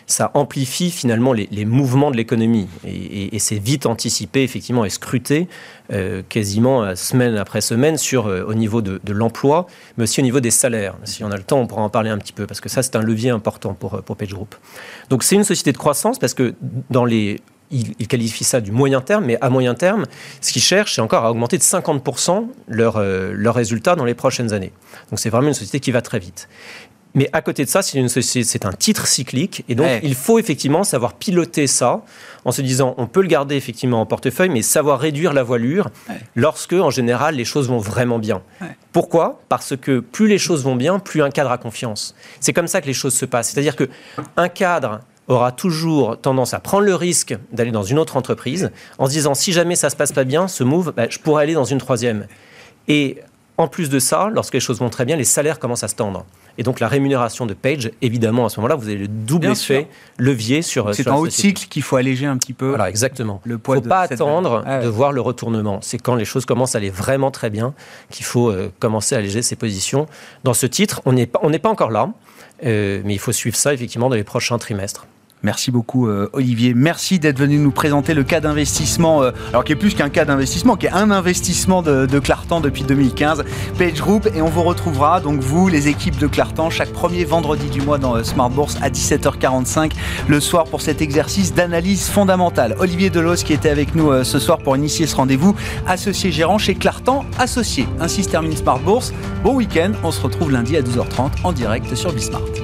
ça amplifie finalement les, mouvements de l'économie. Et, c'est vite anticipé, effectivement, et scruté euh, quasiment euh, semaine après semaine sur, euh, au niveau de, l'emploi, mais aussi au niveau des salaires. Si on a le temps, on pourra en parler un petit peu, parce que ça, c'est un levier important pour, pour Page Group. Donc c'est une société de croissance, parce que dans les il, qualifie ça du moyen terme, mais à moyen terme, ce qu'ils cherchent, c'est encore à augmenter de 50% leurs leur résultats dans les prochaines années. Donc c'est vraiment une société qui va très vite. Mais à côté de ça, c'est, un titre cyclique. Et donc, il faut effectivement savoir piloter ça en se disant, on peut le garder effectivement en portefeuille, mais savoir réduire la voilure lorsque, en général, les choses vont vraiment bien. Pourquoi? Parce que plus les choses vont bien, plus un cadre a confiance. C'est comme ça que les choses se passent. C'est-à-dire que un cadre aura toujours tendance à prendre le risque d'aller dans une autre entreprise en se disant, si jamais ça se passe pas bien, ce move, bah, je pourrais aller dans une troisième. Et en plus de ça, lorsque les choses vont très bien, les salaires commencent à se tendre. Et donc la rémunération de Page, évidemment, à ce moment-là, vous avez le double effet levier sur. C'est en haut cycle qu'il faut alléger un petit peu. Voilà, exactement. Il ne faut pas attendre ah de voir le retournement. C'est quand les choses commencent à aller vraiment très bien qu'il faut euh, commencer à alléger ses positions. Dans ce titre, on n'est pas, pas encore là, euh, mais il faut suivre ça effectivement dans les prochains trimestres. Merci beaucoup euh, Olivier. Merci d'être venu nous présenter le cas d'investissement, euh, alors qui est plus qu'un cas d'investissement, qui est un investissement de, Clartan depuis 2015, Page Group. Et on vous retrouvera, donc vous, les équipes de Clartan, chaque premier vendredi du mois dans euh, Smart Bourse à 17h45 le soir pour cet exercice d'analyse fondamentale. Olivier Delos qui était avec nous ce soir pour initier ce rendez-vous, associé gérant chez Clartan Associé. Ainsi se termine Smart Bourse. Bon week-end, on se retrouve lundi à 12h30 en direct sur Bismart.